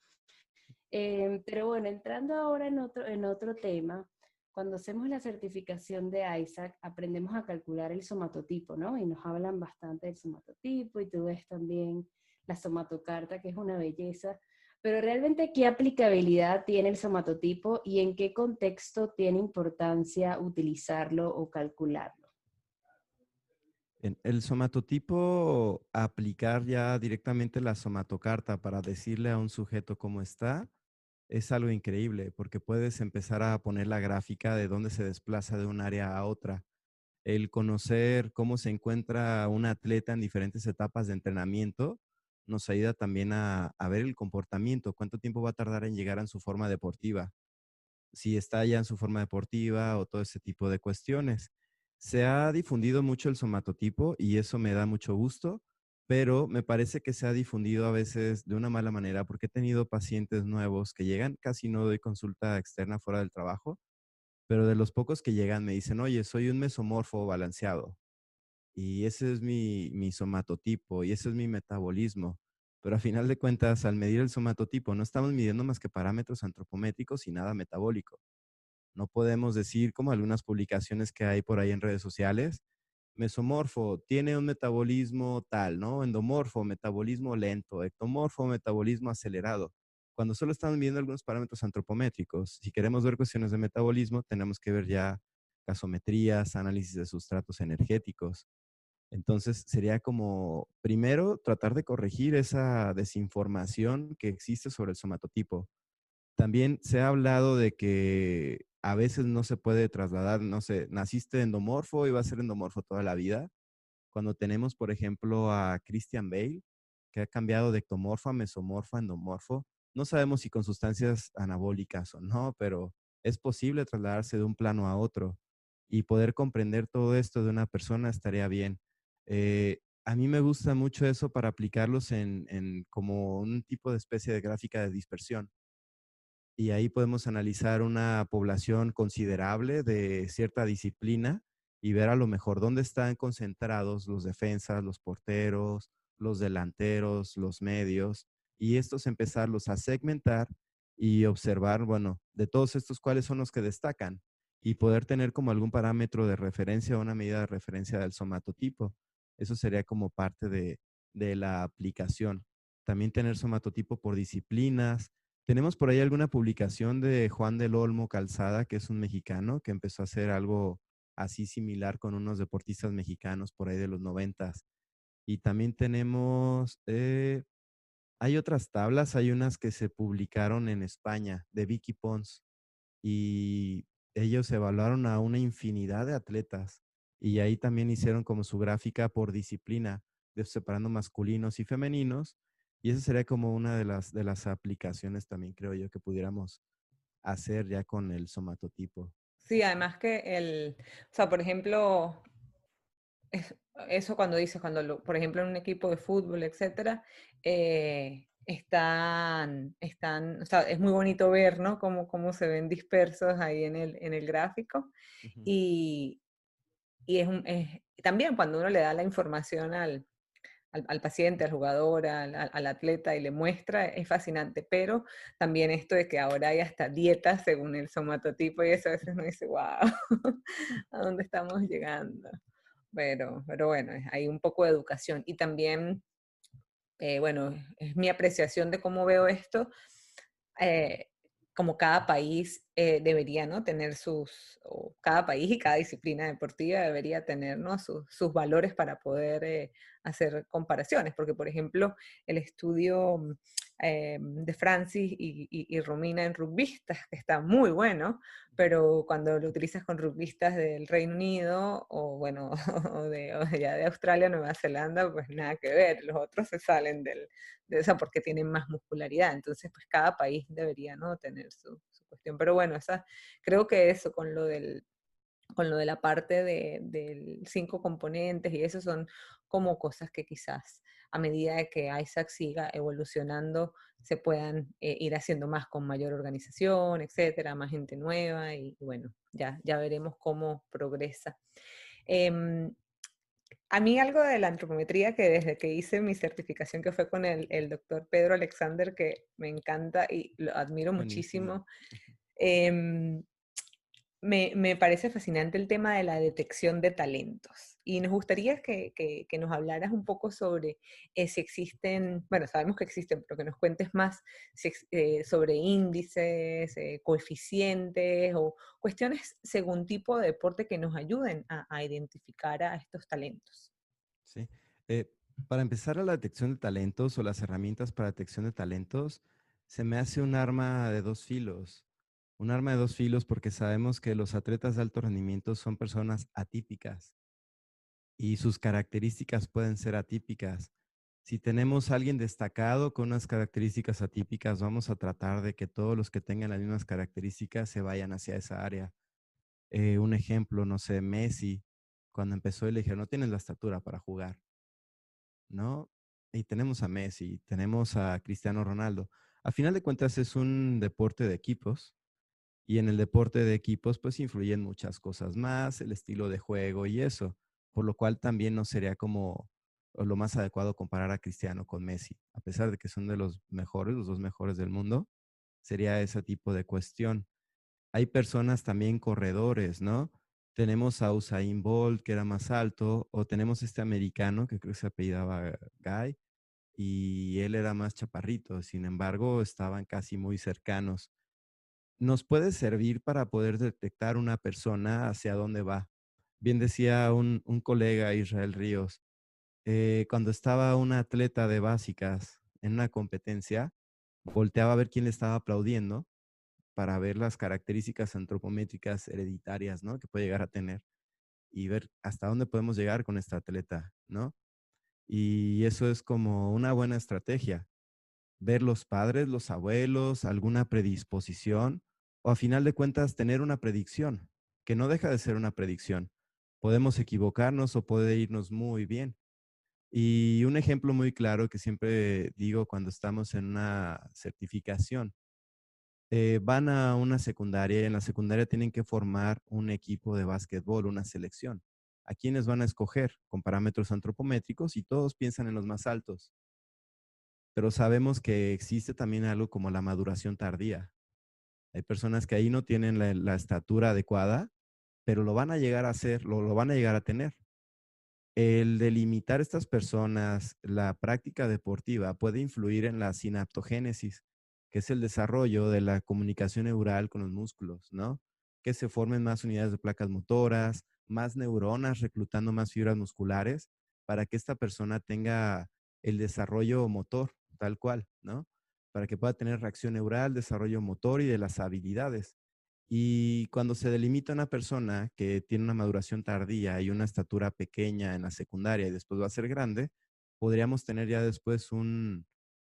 Em, pero bueno, entrando ahora en otro, en otro tema, cuando hacemos la certificación de ISAC, aprendemos a calcular el somatotipo, ¿no? Y nos hablan bastante del somatotipo y tú ves también la somatocarta, que es una belleza. Pero realmente, ¿qué aplicabilidad tiene el somatotipo y en qué contexto tiene importancia utilizarlo o calcularlo? El somatotipo, aplicar ya directamente la somatocarta para decirle a un sujeto cómo está, es algo increíble porque puedes empezar a poner la gráfica de dónde se desplaza de un área a otra. El conocer cómo se encuentra un atleta en diferentes etapas de entrenamiento nos ayuda también a, a ver el comportamiento, cuánto tiempo va a tardar en llegar a su forma deportiva, si está ya en su forma deportiva o todo ese tipo de cuestiones. Se ha difundido mucho el somatotipo y eso me da mucho gusto, pero me parece que se ha difundido a veces de una mala manera porque he tenido pacientes nuevos que llegan, casi no doy consulta externa fuera del trabajo, pero de los pocos que llegan me dicen, oye, soy un mesomorfo balanceado y ese es mi, mi somatotipo y ese es mi metabolismo. Pero a final de cuentas, al medir el somatotipo, no estamos midiendo más que parámetros antropométricos y nada metabólico. No podemos decir, como algunas publicaciones que hay por ahí en redes sociales, mesomorfo tiene un metabolismo tal, ¿no? Endomorfo, metabolismo lento, ectomorfo, metabolismo acelerado. Cuando solo estamos viendo algunos parámetros antropométricos, si queremos ver cuestiones de metabolismo, tenemos que ver ya gasometrías, análisis de sustratos energéticos. Entonces, sería como, primero, tratar de corregir esa desinformación que existe sobre el somatotipo. También se ha hablado de que a veces no se puede trasladar, no sé, naciste endomorfo y va a ser endomorfo toda la vida. Cuando tenemos, por ejemplo, a Christian Bale, que ha cambiado de ectomorfo a mesomorfo a endomorfo, no sabemos si con sustancias anabólicas o no, pero es posible trasladarse de un plano a otro y poder comprender todo esto de una persona estaría bien. Eh, a mí me gusta mucho eso para aplicarlos en, como un tipo de especie de gráfica de dispersión y ahí podemos analizar una población considerable de cierta disciplina y ver a lo mejor dónde están concentrados los defensas, los porteros, los delanteros, los medios, y estos empezarlos a segmentar y observar, bueno, de todos estos cuáles son los que destacan y poder tener como algún parámetro de referencia o una medida de referencia del somatotipo. Eso sería como parte de, de la aplicación. También tener somatotipo por disciplinas, tenemos por ahí alguna publicación de Juan del Olmo Calzada, que es un mexicano que empezó a hacer algo así similar con unos deportistas mexicanos por ahí de los noventas. Y también tenemos, eh, hay otras tablas, hay unas que se publicaron en España de Vicky Pons y ellos evaluaron a una infinidad de atletas y ahí también hicieron como su gráfica por disciplina, separando masculinos y femeninos y esa sería como una de las, de las aplicaciones también, creo yo, que pudiéramos hacer ya con el somatotipo. Sí, además que el, o sea, por ejemplo, eso cuando dices, cuando, por ejemplo, en un equipo de fútbol, etcétera, eh, están, están, o sea, es muy bonito ver, ¿no? Cómo, cómo se ven dispersos ahí en el, en el gráfico. Y, y es, es, también cuando uno le da la información al, al, paciente, al jugador, al, atleta y le muestra, es fascinante. Pero también esto de que ahora hay hasta dietas según el somatotipo y eso a veces uno dice, wow, ¿a dónde estamos llegando? Pero, pero bueno, hay un poco de educación. Y también, eh, bueno, es mi apreciación de cómo veo esto. Eh, como cada país eh, debería ¿no? tener sus, o cada país y cada disciplina deportiva debería tener ¿no? sus valores para poder hacer comparaciones, porque por ejemplo el estudio mm, eh, de Francis y, Romina en rugbistas, que está muy bueno, pero cuando lo utilizas con rugbistas del Reino Unido o bueno, de, ya de Australia, Nueva Zelanda, pues nada que ver, los otros se salen del, de esa porque tienen más muscularidad, entonces pues cada país debería ¿no? tener su, su cuestión, pero bueno, esa, creo que eso con lo del con lo de la parte de, de, cinco componentes y eso son como cosas que quizás a medida de que Isaac siga evolucionando se puedan eh, ir haciendo más con mayor organización, etcétera, más gente nueva y, bueno, ya, ya veremos cómo progresa. Em, a mí algo de la antropometría que desde que hice mi certificación que fue con el, el doctor Pedro Alexander, que me encanta y lo admiro muchísimo, me, parece fascinante el tema de la detección de talentos. Y nos gustaría que, nos hablaras un poco sobre eh, si existen, bueno, sabemos que existen, pero que nos cuentes más eh, sobre índices, eh, coeficientes o cuestiones según tipo de deporte que nos ayuden a, identificar a estos talentos. Sí. para empezar la detección de talentos o las herramientas para detección de talentos, se me hace un arma de dos filos un arma de dos filos porque sabemos que los atletas de alto rendimiento son personas atípicas y sus características pueden ser atípicas. Si tenemos a alguien destacado con unas características atípicas, vamos a tratar de que todos los que tengan las mismas características se vayan hacia esa área. Eh, un ejemplo, no sé, Messi, cuando empezó le dijeron, no tienes la estatura para jugar, ¿no? Y tenemos a Messi, tenemos a Cristiano Ronaldo. A final de cuentas es un deporte de equipos y en el deporte de equipos pues influyen muchas cosas más, el estilo de juego y eso, por lo cual también no sería como lo más adecuado comparar a Cristiano con Messi, a pesar de que son de los mejores, los dos mejores del mundo, sería ese tipo de cuestión. Hay personas también corredores, ¿no? Tenemos a Usain Bolt, que era más alto, o tenemos este americano que creo que se apellidaba Guy, y él era más chaparrito, sin embargo, estaban casi muy cercanos. Nos puede servir para poder detectar una persona hacia dónde va. Bien decía un, colega, Israel Ríos, eh, cuando estaba un atleta de básicas en una competencia, volteaba a ver quién le estaba aplaudiendo para ver las características antropométricas hereditarias, ¿no? Que puede llegar a tener y ver hasta dónde podemos llegar con esta atleta, ¿no? Y eso es como una buena estrategia. Ver los padres, los abuelos, alguna predisposición o a final de cuentas tener una predicción, que no deja de ser una predicción. Podemos equivocarnos o puede irnos muy bien. Y un ejemplo muy claro que siempre digo cuando estamos en una certificación eh, van a una secundaria y en la secundaria tienen que formar un equipo de básquetbol, una selección. ¿A quiénes van a escoger? Con parámetros antropométricos y todos piensan en los más altos. Pero sabemos que existe también algo como la maduración tardía. Hay personas que ahí no tienen la, estatura adecuada, pero lo van a llegar a hacer, lo, lo van a llegar a tener. El delimitar estas personas, la práctica deportiva puede influir en la sinaptogénesis, que es el desarrollo de la comunicación neural con los músculos, ¿no? Que se formen más unidades de placas motoras, más neuronas reclutando más fibras musculares para que esta persona tenga el desarrollo motor, tal cual, ¿no? Para que pueda tener reacción neural, desarrollo motor y de las habilidades. Y cuando se delimita una persona que tiene una maduración tardía y una estatura pequeña en la secundaria y después va a ser grande, podríamos tener ya después un,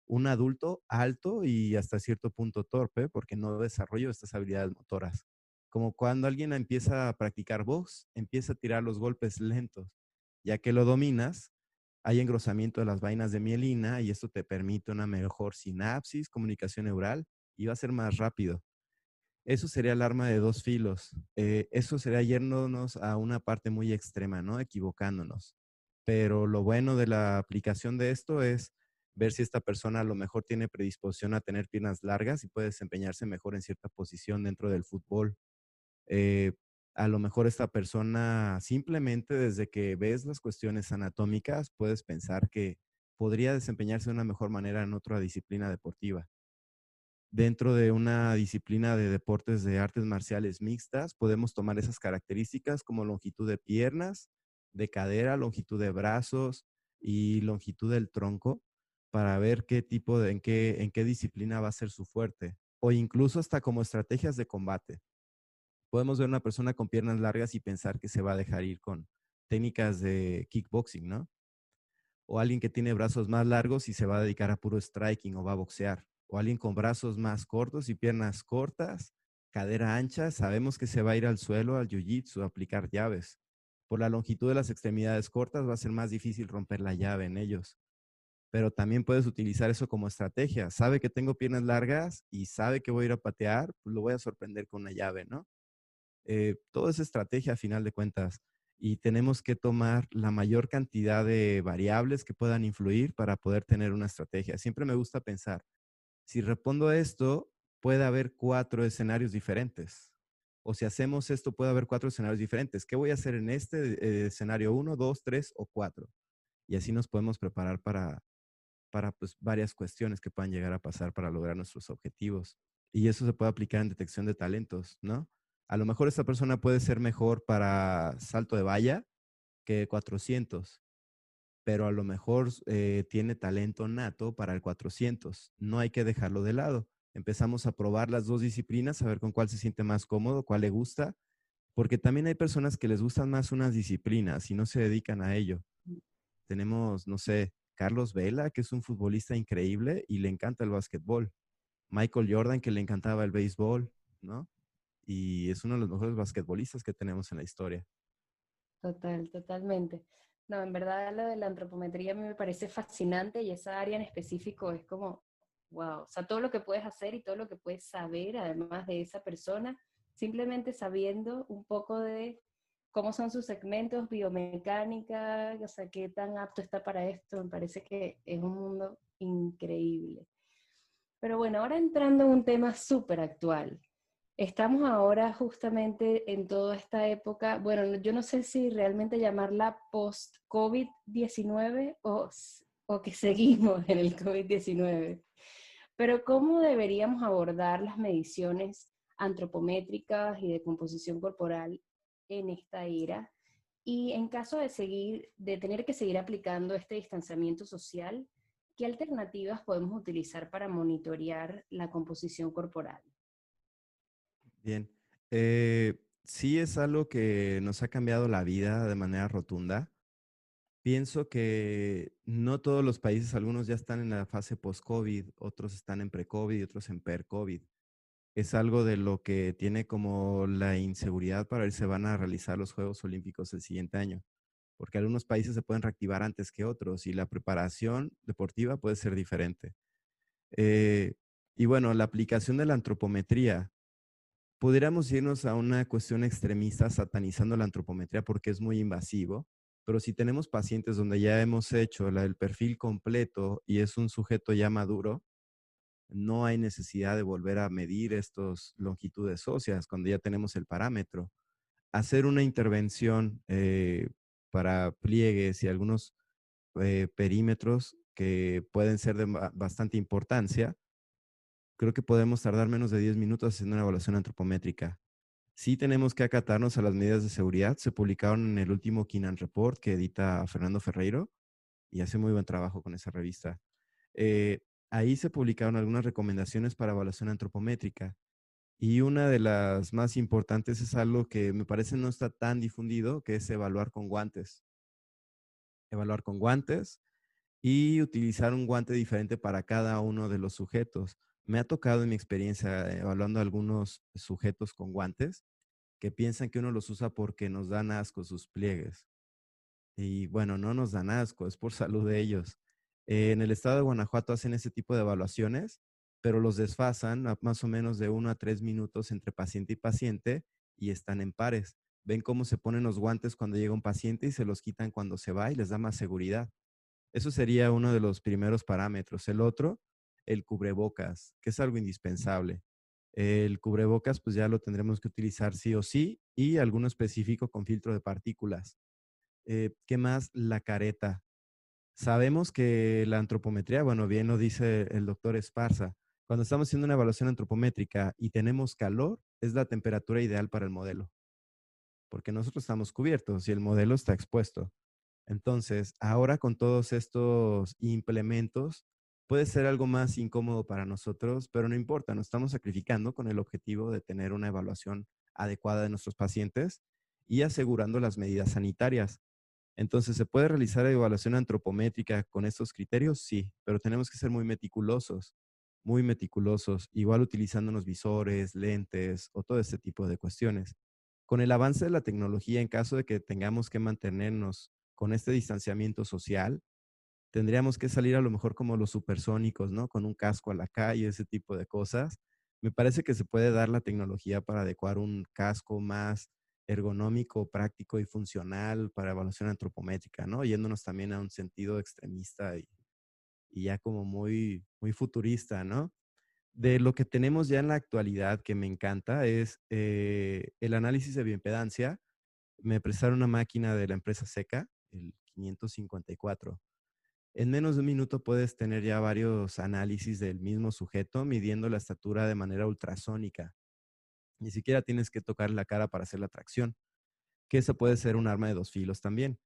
un adulto alto y hasta cierto punto torpe porque no desarrolló estas habilidades motoras. Como cuando alguien empieza a practicar box, empieza a tirar los golpes lentos. Ya que lo dominas, hay engrosamiento de las vainas de mielina y esto te permite una mejor sinapsis, comunicación neural y va a ser más rápido. Eso sería el arma de dos filos. Eh, eso sería yéndonos a una parte muy extrema, ¿no? Equivocándonos. Pero lo bueno de la aplicación de esto es ver si esta persona a lo mejor tiene predisposición a tener piernas largas y puede desempeñarse mejor en cierta posición dentro del fútbol. Eh, a lo mejor esta persona simplemente desde que ves las cuestiones anatómicas puedes pensar que podría desempeñarse de una mejor manera en otra disciplina deportiva. Dentro de una disciplina de deportes de artes marciales mixtas, podemos tomar esas características como longitud de piernas, de cadera, longitud de brazos y longitud del tronco para ver qué tipo de, en qué, en qué disciplina va a ser su fuerte, o incluso hasta como estrategias de combate. Podemos ver una persona con piernas largas y pensar que se va a dejar ir con técnicas de kickboxing, ¿no? O alguien que tiene brazos más largos y se va a dedicar a puro striking o va a boxear. O alguien con brazos más cortos y piernas cortas, cadera ancha, sabemos que se va a ir al suelo, al jiu-jitsu, a aplicar llaves. Por la longitud de las extremidades cortas va a ser más difícil romper la llave en ellos pero también puedes utilizar eso como estrategia. Sabe que tengo piernas largas y sabe que voy a ir a patear, pues lo voy a sorprender con una llave, ¿no? Eh, todo es estrategia a final de cuentas y tenemos que tomar la mayor cantidad de variables que puedan influir para poder tener una estrategia. Siempre me gusta pensar, si respondo a esto, puede haber cuatro escenarios diferentes. O si hacemos esto, puede haber cuatro escenarios diferentes. ¿Qué voy a hacer en este eh, escenario uno, dos, tres o cuatro? Y así nos podemos preparar para, para pues, varias cuestiones que puedan llegar a pasar para lograr nuestros objetivos. Y eso se puede aplicar en detección de talentos, ¿no? A lo mejor esta persona puede ser mejor para salto de valla que 400, pero a lo mejor eh, tiene talento nato para el 400. No hay que dejarlo de lado. Empezamos a probar las dos disciplinas, a ver con cuál se siente más cómodo, cuál le gusta, porque también hay personas que les gustan más unas disciplinas y no se dedican a ello. Tenemos, no sé, Carlos Vela, que es un futbolista increíble y le encanta el básquetbol. Michael Jordan, que le encantaba el béisbol, ¿no? Y es uno de los mejores basquetbolistas que tenemos en la historia. Total, totalmente. No, en verdad lo de la antropometría a mí me parece fascinante y esa área en específico es como, wow, o sea, todo lo que puedes hacer y todo lo que puedes saber además de esa persona, simplemente sabiendo un poco de cómo son sus segmentos, biomecánica, o sea, qué tan apto está para esto, me parece que es un mundo increíble. Pero bueno, ahora entrando en un tema súper actual, Estamos ahora justamente en toda esta época, bueno, yo no sé si realmente llamarla post-COVID-19 o, o que seguimos en el COVID-19, pero ¿cómo deberíamos abordar las mediciones antropométricas y de composición corporal en esta era? Y en caso de seguir, de tener que seguir aplicando este distanciamiento social, ¿qué alternativas podemos utilizar para monitorear la composición corporal? Bien. Eh, sí es algo que nos ha cambiado la vida de manera rotunda. Pienso que no todos los países, algunos ya están en la fase post-COVID, otros están en pre-COVID y otros en per-COVID. Es algo de lo que tiene como la inseguridad para ver si van a realizar los Juegos Olímpicos el siguiente año, porque algunos países se pueden reactivar antes que otros y la preparación deportiva puede ser diferente. Eh, y bueno, la aplicación de la antropometría pudiéramos irnos a una cuestión extremista satanizando la antropometría porque es muy invasivo, pero si tenemos pacientes donde ya hemos hecho el perfil completo y es un sujeto ya maduro, no hay necesidad de volver a medir estas longitudes óseas cuando ya tenemos el parámetro. Hacer una intervención eh, para pliegues y algunos eh, perímetros que pueden ser de bastante importancia, creo que podemos tardar menos de 10 minutos haciendo una evaluación antropométrica. Sí tenemos que acatarnos a las medidas de seguridad. Se publicaron en el último Kinan Report que edita Fernando Ferreiro y hace muy buen trabajo con esa revista. Eh, ahí se publicaron algunas recomendaciones para evaluación antropométrica. Y una de las más importantes es algo que me parece no está tan difundido, que es evaluar con guantes. Evaluar con guantes y utilizar un guante diferente para cada uno de los sujetos. Me ha tocado en mi experiencia evaluando a algunos sujetos con guantes que piensan que uno los usa porque nos dan asco sus pliegues. Y bueno, no nos dan asco, es por salud de ellos. en el estado de Guanajuato hacen ese tipo de evaluaciones, pero los desfasan a más o menos de uno a tres minutos entre paciente y paciente y están en pares. Ven cómo se ponen los guantes cuando llega un paciente y se los quitan cuando se va y les da más seguridad. Eso sería uno de los primeros parámetros. El otro el cubrebocas, que es algo indispensable. El cubrebocas, pues ya lo tendremos que utilizar sí o sí y alguno específico con filtro de partículas. Eh, ¿Qué más? La careta. Sabemos que la antropometría, bueno, bien lo dice el doctor Esparza, cuando estamos haciendo una evaluación antropométrica y tenemos calor, es la temperatura ideal para el modelo, porque nosotros estamos cubiertos y el modelo está expuesto. Entonces, ahora con todos estos implementos, puede ser algo más incómodo para nosotros, pero no importa, nos estamos sacrificando con el objetivo de tener una evaluación adecuada de nuestros pacientes y asegurando las medidas sanitarias. Entonces, ¿se puede realizar evaluación antropométrica con estos criterios? Sí, pero tenemos que ser muy meticulosos, muy meticulosos, igual utilizando unos visores, lentes o todo este tipo de cuestiones. Con el avance de la tecnología, en caso de que tengamos que mantenernos con este distanciamiento social, tendríamos que salir a lo mejor como los supersónicos, ¿no? Con un casco a la calle, ese tipo de cosas. Me parece que se puede dar la tecnología para adecuar un casco más ergonómico, práctico y funcional para evaluación antropométrica, ¿no? Yéndonos también a un sentido extremista y, ya como muy, muy futurista, ¿no? De lo que tenemos ya en la actualidad que me encanta es eh, el análisis de bioimpedancia. Me prestaron una máquina de la empresa Seca, el 554 en menos de un minuto puedes tener ya varios análisis del mismo sujeto midiendo la estatura de manera ultrasónica. Ni siquiera tienes que tocar la cara para hacer la tracción, que eso puede ser un arma de dos filos también.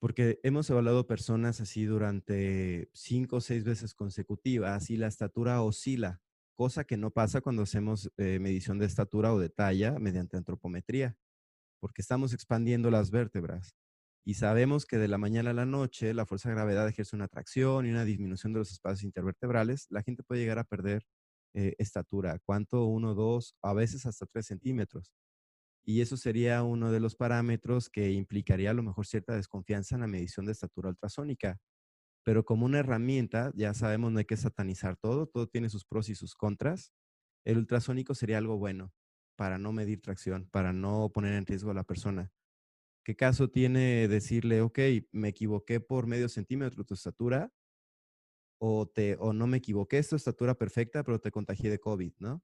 Porque hemos evaluado personas así durante cinco o seis veces consecutivas y la estatura oscila, cosa que no pasa cuando hacemos eh, medición de estatura o de talla mediante antropometría, porque estamos expandiendo las vértebras. Y sabemos que de la mañana a la noche la fuerza de gravedad ejerce una atracción y una disminución de los espacios intervertebrales. La gente puede llegar a perder eh, estatura. ¿Cuánto? Uno, dos, a veces hasta tres centímetros. Y eso sería uno de los parámetros que implicaría a lo mejor cierta desconfianza en la medición de estatura ultrasónica. Pero como una herramienta, ya sabemos, no hay que satanizar todo, todo tiene sus pros y sus contras. El ultrasónico sería algo bueno para no medir tracción, para no poner en riesgo a la persona. ¿Qué caso tiene decirle, ok, me equivoqué por medio centímetro tu estatura? O, te, o no me equivoqué, es tu estatura perfecta, pero te contagié de COVID, ¿no?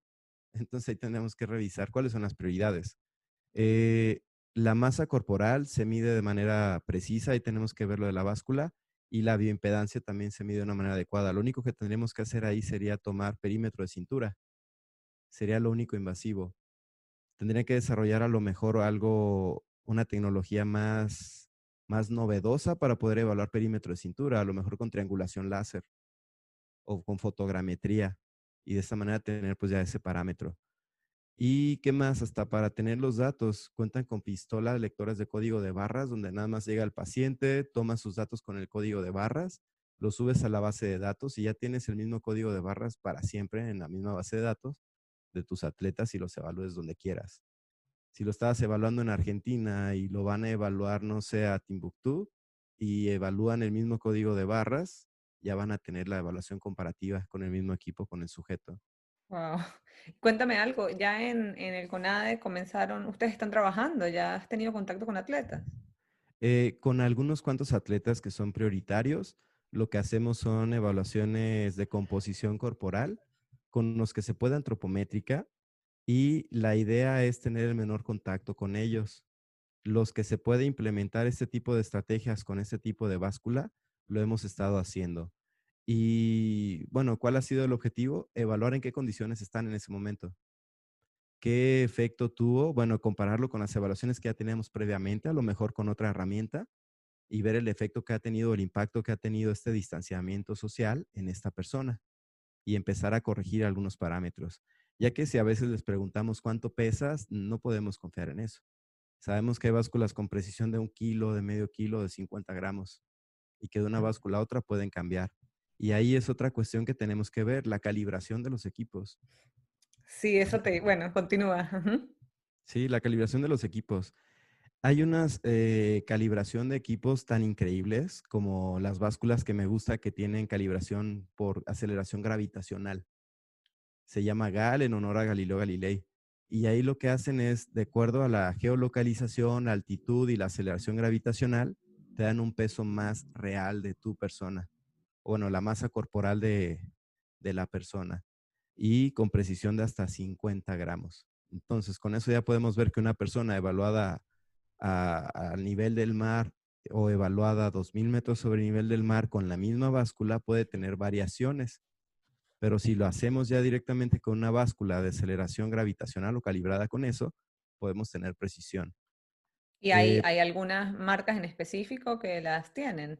Entonces ahí tenemos que revisar cuáles son las prioridades. Eh, la masa corporal se mide de manera precisa y tenemos que verlo de la báscula y la bioimpedancia también se mide de una manera adecuada. Lo único que tendríamos que hacer ahí sería tomar perímetro de cintura. Sería lo único invasivo. Tendría que desarrollar a lo mejor algo, una tecnología más, más novedosa para poder evaluar perímetro de cintura, a lo mejor con triangulación láser o con fotogrametría y de esta manera tener pues ya ese parámetro. ¿Y qué más? Hasta para tener los datos, cuentan con pistolas lectoras de código de barras, donde nada más llega el paciente, toma sus datos con el código de barras, lo subes a la base de datos y ya tienes el mismo código de barras para siempre en la misma base de datos de tus atletas y los evalúes donde quieras. Si lo estabas evaluando en Argentina y lo van a evaluar, no sé, a Timbuktu y evalúan el mismo código de barras, ya van a tener la evaluación comparativa con el mismo equipo, con el sujeto. Wow. Cuéntame algo, ya en, el CONADE comenzaron, ustedes están trabajando, ya has tenido contacto con atletas. Eh, con algunos cuantos atletas que son prioritarios, lo que hacemos son evaluaciones de composición corporal con los que se puede antropométrica y la idea es tener el menor contacto con ellos. Los que se puede implementar este tipo de estrategias con este tipo de báscula, lo hemos estado haciendo. Y bueno, ¿cuál ha sido el objetivo? Evaluar en qué condiciones están en ese momento. ¿Qué efecto tuvo? Bueno, compararlo con las evaluaciones que ya teníamos previamente, a lo mejor con otra herramienta, y ver el efecto que ha tenido, el impacto que ha tenido este distanciamiento social en esta persona y empezar a corregir algunos parámetros. Ya que si a veces les preguntamos cuánto pesas, no podemos confiar en eso. Sabemos que hay básculas con precisión de un kilo, de medio kilo, de 50 gramos, y que de una báscula a otra pueden cambiar. Y ahí es otra cuestión que tenemos que ver, la calibración de los equipos. Sí, eso te, bueno, continúa. Sí, la calibración de los equipos. Hay una eh, calibración de equipos tan increíbles como las básculas que me gusta que tienen calibración por aceleración gravitacional. Se llama GAL en honor a Galileo Galilei. Y ahí lo que hacen es, de acuerdo a la geolocalización, altitud y la aceleración gravitacional, te dan un peso más real de tu persona bueno, la masa corporal de, la persona y con precisión de hasta 50 gramos. Entonces, con eso ya podemos ver que una persona evaluada al nivel del mar o evaluada a 2.000 metros sobre el nivel del mar con la misma báscula puede tener variaciones. Pero si lo hacemos ya directamente con una báscula de aceleración gravitacional o calibrada con eso, podemos tener precisión. ¿Y hay, eh hay algunas marcas en específico que las tienen?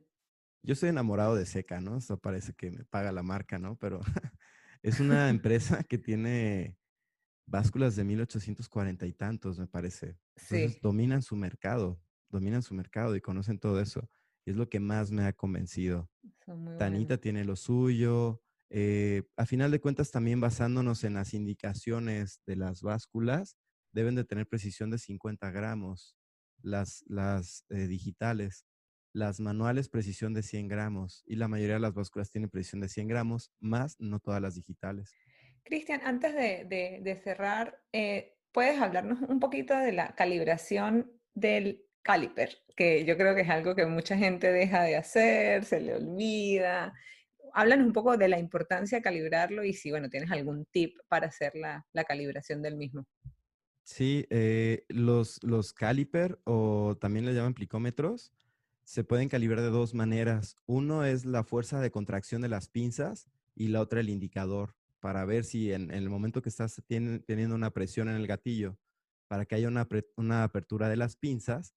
Yo estoy enamorado de Seca, ¿no? Eso parece que me paga la marca, ¿no? Pero es una empresa que tiene básculas de 1840 y tantos, me parece. sí. dominan su mercado, dominan su mercado y conocen todo eso. Y es lo que más me ha convencido. Tanita tiene lo suyo. Eh, a final de cuentas, también basándonos en las indicaciones de las básculas, deben de tener precisión de 50 gramos, las, eh, digitales. Las manuales precisión de 100 gramos y la mayoría de las básculas tienen precisión de 100 gramos, más no todas las digitales. Cristian, antes de, cerrar, eh, ¿puedes hablarnos un poquito de la calibración del caliper? Que yo creo que es algo que mucha gente deja de hacer, se le olvida. Háblanos un poco de la importancia de calibrarlo y si, bueno, tienes algún tip para hacer la, calibración del mismo. Sí, eh, los, los caliper o también le llaman plicómetros se pueden calibrar de dos maneras. Uno es la fuerza de contracción de las pinzas y la otra el indicador para ver si en, el momento que estás teniendo una presión en el gatillo, para que haya una, una apertura de las pinzas,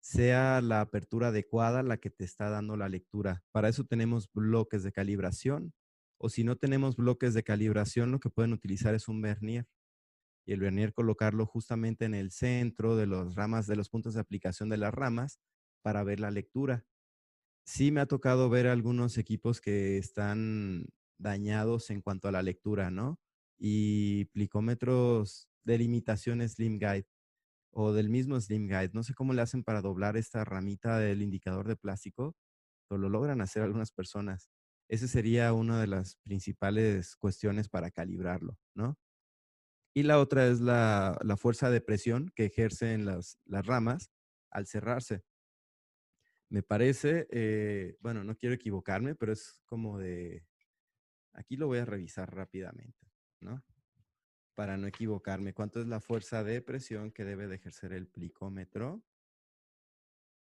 sea la apertura adecuada la que te está dando la lectura. Para eso tenemos bloques de calibración o si no tenemos bloques de calibración, lo que pueden utilizar es un vernier. Y el vernier colocarlo justamente en el centro de las ramas, de los puntos de aplicación de las ramas, para ver la lectura. Sí me ha tocado ver algunos equipos que están dañados en cuanto a la lectura, ¿no? Y plicómetros de limitación Slim Guide o del mismo Slim Guide. No sé cómo le hacen para doblar esta ramita del indicador de plástico, pero lo logran hacer algunas personas. Esa sería una de las principales cuestiones para calibrarlo, ¿no? Y la otra es la, fuerza de presión que ejercen las, las ramas al cerrarse. Me parece, eh, bueno, no quiero equivocarme, pero es como de, aquí lo voy a revisar rápidamente, ¿no? Para no equivocarme. ¿Cuánto es la fuerza de presión que debe de ejercer el plicómetro?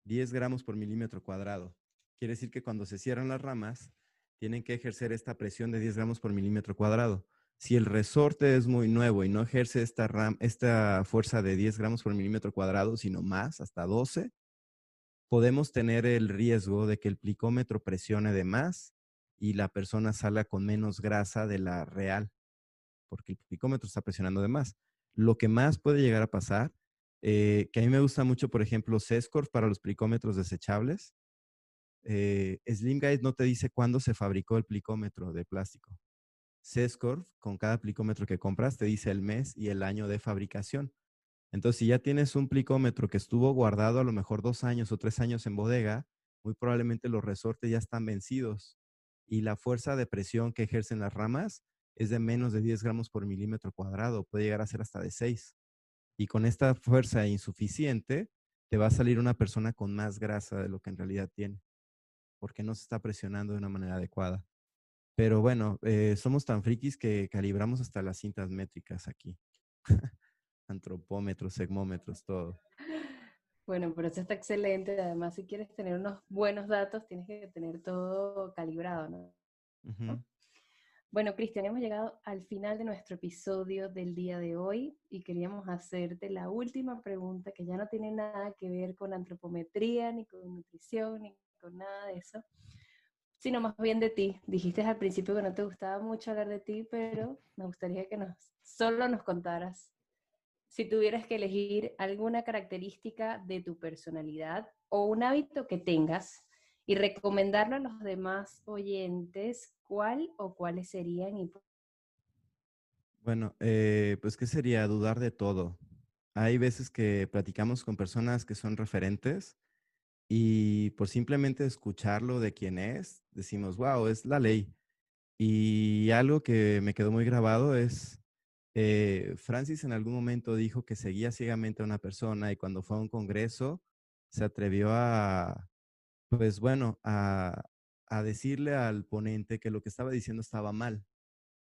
10 gramos por milímetro cuadrado. Quiere decir que cuando se cierran las ramas, tienen que ejercer esta presión de 10 gramos por milímetro cuadrado. Si el resorte es muy nuevo y no ejerce esta, esta fuerza de 10 gramos por milímetro cuadrado, sino más, hasta 12, podemos tener el riesgo de que el plicómetro presione de más y la persona salga con menos grasa de la real, porque el plicómetro está presionando de más. Lo que más puede llegar a pasar, eh, que a mí me gusta mucho, por ejemplo, Sescorf para los plicómetros desechables. Eh, Slim Guide no te dice cuándo se fabricó el plicómetro de plástico. Sescorf, con cada plicómetro que compras, te dice el mes y el año de fabricación. Entonces, si ya tienes un plicómetro que estuvo guardado a lo mejor dos años o tres años en bodega, muy probablemente los resortes ya están vencidos y la fuerza de presión que ejercen las ramas es de menos de 10 gramos por milímetro cuadrado, puede llegar a ser hasta de 6. Y con esta fuerza insuficiente, te va a salir una persona con más grasa de lo que en realidad tiene, porque no se está presionando de una manera adecuada. Pero bueno, eh, somos tan frikis que calibramos hasta las cintas métricas aquí. Antropómetros, segmómetros, todo. Bueno, pero eso está excelente. Además, si quieres tener unos buenos datos, tienes que tener todo calibrado, ¿no? Bueno, Cristian, hemos llegado al final de nuestro episodio del día de hoy y queríamos hacerte la última pregunta que ya no tiene nada que ver con antropometría, ni con nutrición, ni con nada de eso, sino más bien de ti. Dijiste al principio que no te gustaba mucho hablar de ti, pero me gustaría que nos, solo nos contaras si tuvieras que elegir alguna característica de tu personalidad o un hábito que tengas y recomendarlo a los demás oyentes, ¿cuál o cuáles serían? Bueno, eh, pues ¿qué sería? Dudar de todo. Hay veces que platicamos con personas que son referentes y por simplemente escucharlo de quién es, decimos, wow, es la ley. Y algo que me quedó muy grabado es, eh, Francis en algún momento dijo que seguía ciegamente a una persona y cuando fue a un congreso se atrevió a, pues bueno, a, decirle al ponente que lo que estaba diciendo estaba mal.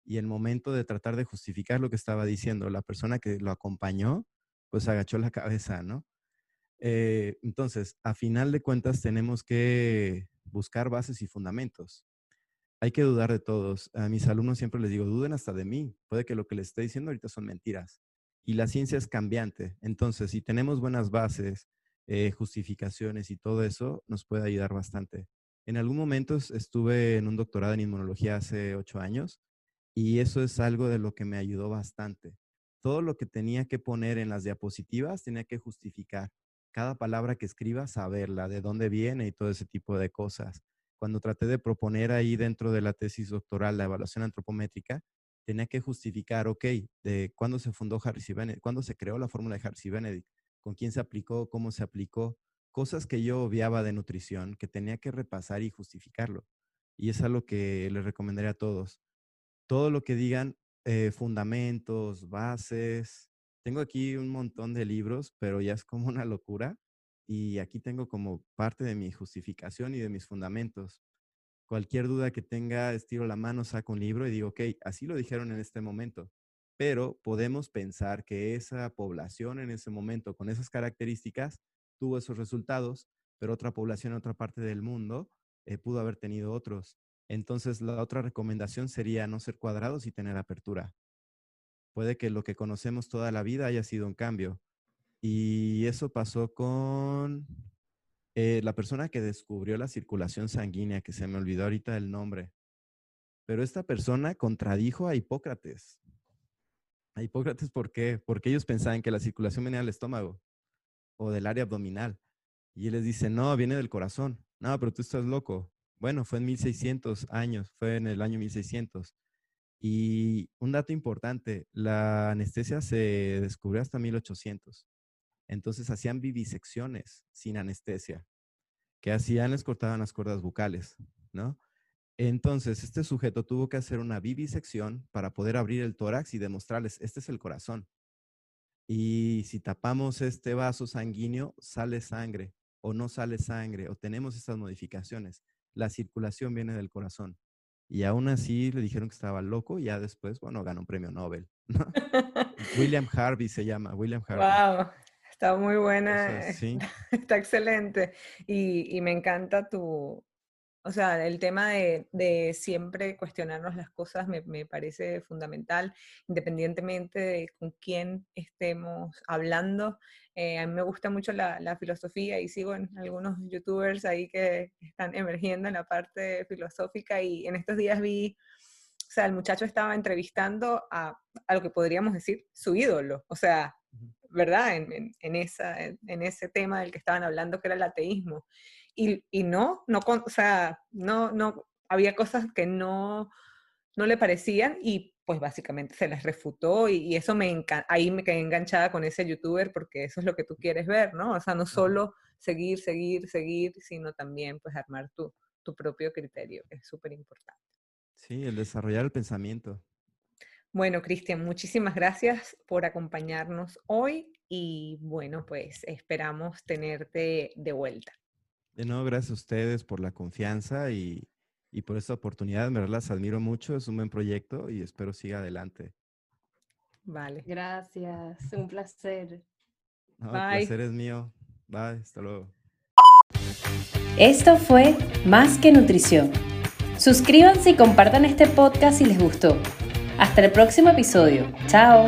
Y el momento de tratar de justificar lo que estaba diciendo, la persona que lo acompañó, pues agachó la cabeza, ¿no? Eh, entonces, a final de cuentas, tenemos que buscar bases y fundamentos. Hay que dudar de todos. A mis alumnos siempre les digo, duden hasta de mí. Puede que lo que les esté diciendo ahorita son mentiras. Y la ciencia es cambiante. Entonces, si tenemos buenas bases, eh, justificaciones y todo eso, nos puede ayudar bastante. En algún momento estuve en un doctorado en inmunología hace ocho años y eso es algo de lo que me ayudó bastante. Todo lo que tenía que poner en las diapositivas tenía que justificar cada palabra que escriba, saberla, de dónde viene y todo ese tipo de cosas. Cuando traté de proponer ahí dentro de la tesis doctoral la evaluación antropométrica, tenía que justificar, ok, de cuándo se fundó Harris y Benedict, cuándo se creó la fórmula de Harris y Benedict, con quién se aplicó, cómo se aplicó, cosas que yo obviaba de nutrición, que tenía que repasar y justificarlo. Y es algo que les recomendaría a todos. Todo lo que digan, eh, fundamentos, bases, tengo aquí un montón de libros, pero ya es como una locura. Y aquí tengo como parte de mi justificación y de mis fundamentos. Cualquier duda que tenga, estiro la mano, saco un libro y digo, ok, así lo dijeron en este momento. Pero podemos pensar que esa población en ese momento, con esas características, tuvo esos resultados, pero otra población en otra parte del mundo eh, pudo haber tenido otros. Entonces, la otra recomendación sería no ser cuadrados y tener apertura. Puede que lo que conocemos toda la vida haya sido un cambio. Y eso pasó con eh, la persona que descubrió la circulación sanguínea, que se me olvidó ahorita el nombre. Pero esta persona contradijo a Hipócrates. A Hipócrates, ¿por qué? Porque ellos pensaban que la circulación venía del estómago o del área abdominal. Y él les dice, no, viene del corazón. No, pero tú estás loco. Bueno, fue en 1600 años, fue en el año 1600. Y un dato importante, la anestesia se descubrió hasta 1800. Entonces hacían vivisecciones sin anestesia. que hacían? Les cortaban las cuerdas bucales, ¿no? Entonces, este sujeto tuvo que hacer una vivisección para poder abrir el tórax y demostrarles, este es el corazón. Y si tapamos este vaso sanguíneo, sale sangre o no sale sangre o tenemos estas modificaciones. La circulación viene del corazón. Y aún así le dijeron que estaba loco y ya después, bueno, ganó un premio Nobel. William Harvey se llama, William Harvey. Wow, está muy buena, sí. está excelente. Y, y me encanta tu, o sea, el tema de, siempre cuestionarnos las cosas me, parece fundamental, independientemente de con quién estemos hablando. Eh, a mí me gusta mucho la, filosofía y sigo en algunos youtubers ahí que están emergiendo en la parte filosófica y en estos días vi, o sea, el muchacho estaba entrevistando a, lo que podríamos decir su ídolo, o sea, ¿verdad? En, esa, en ese tema del que estaban hablando que era el ateísmo y, y no, no, o sea, no, no, había cosas que no, no le parecían y pues básicamente se las refutó y, eso me ahí me quedé enganchada con ese youtuber porque eso es lo que tú quieres ver, ¿no? O sea, no solo seguir, seguir, seguir, sino también pues armar tu, tu propio criterio, que es súper importante. Sí, el desarrollar el pensamiento. Bueno, Cristian, muchísimas gracias por acompañarnos hoy y bueno, pues esperamos tenerte de vuelta. De nuevo, gracias a ustedes por la confianza y, por esta oportunidad. Me las admiro mucho, es un buen proyecto y espero siga adelante. Vale. Gracias, un placer. el placer es mío. Bye, hasta luego. Esto fue Más que Nutrición. Suscríbanse y compartan este podcast si les gustó. Hasta el próximo episodio. Chao.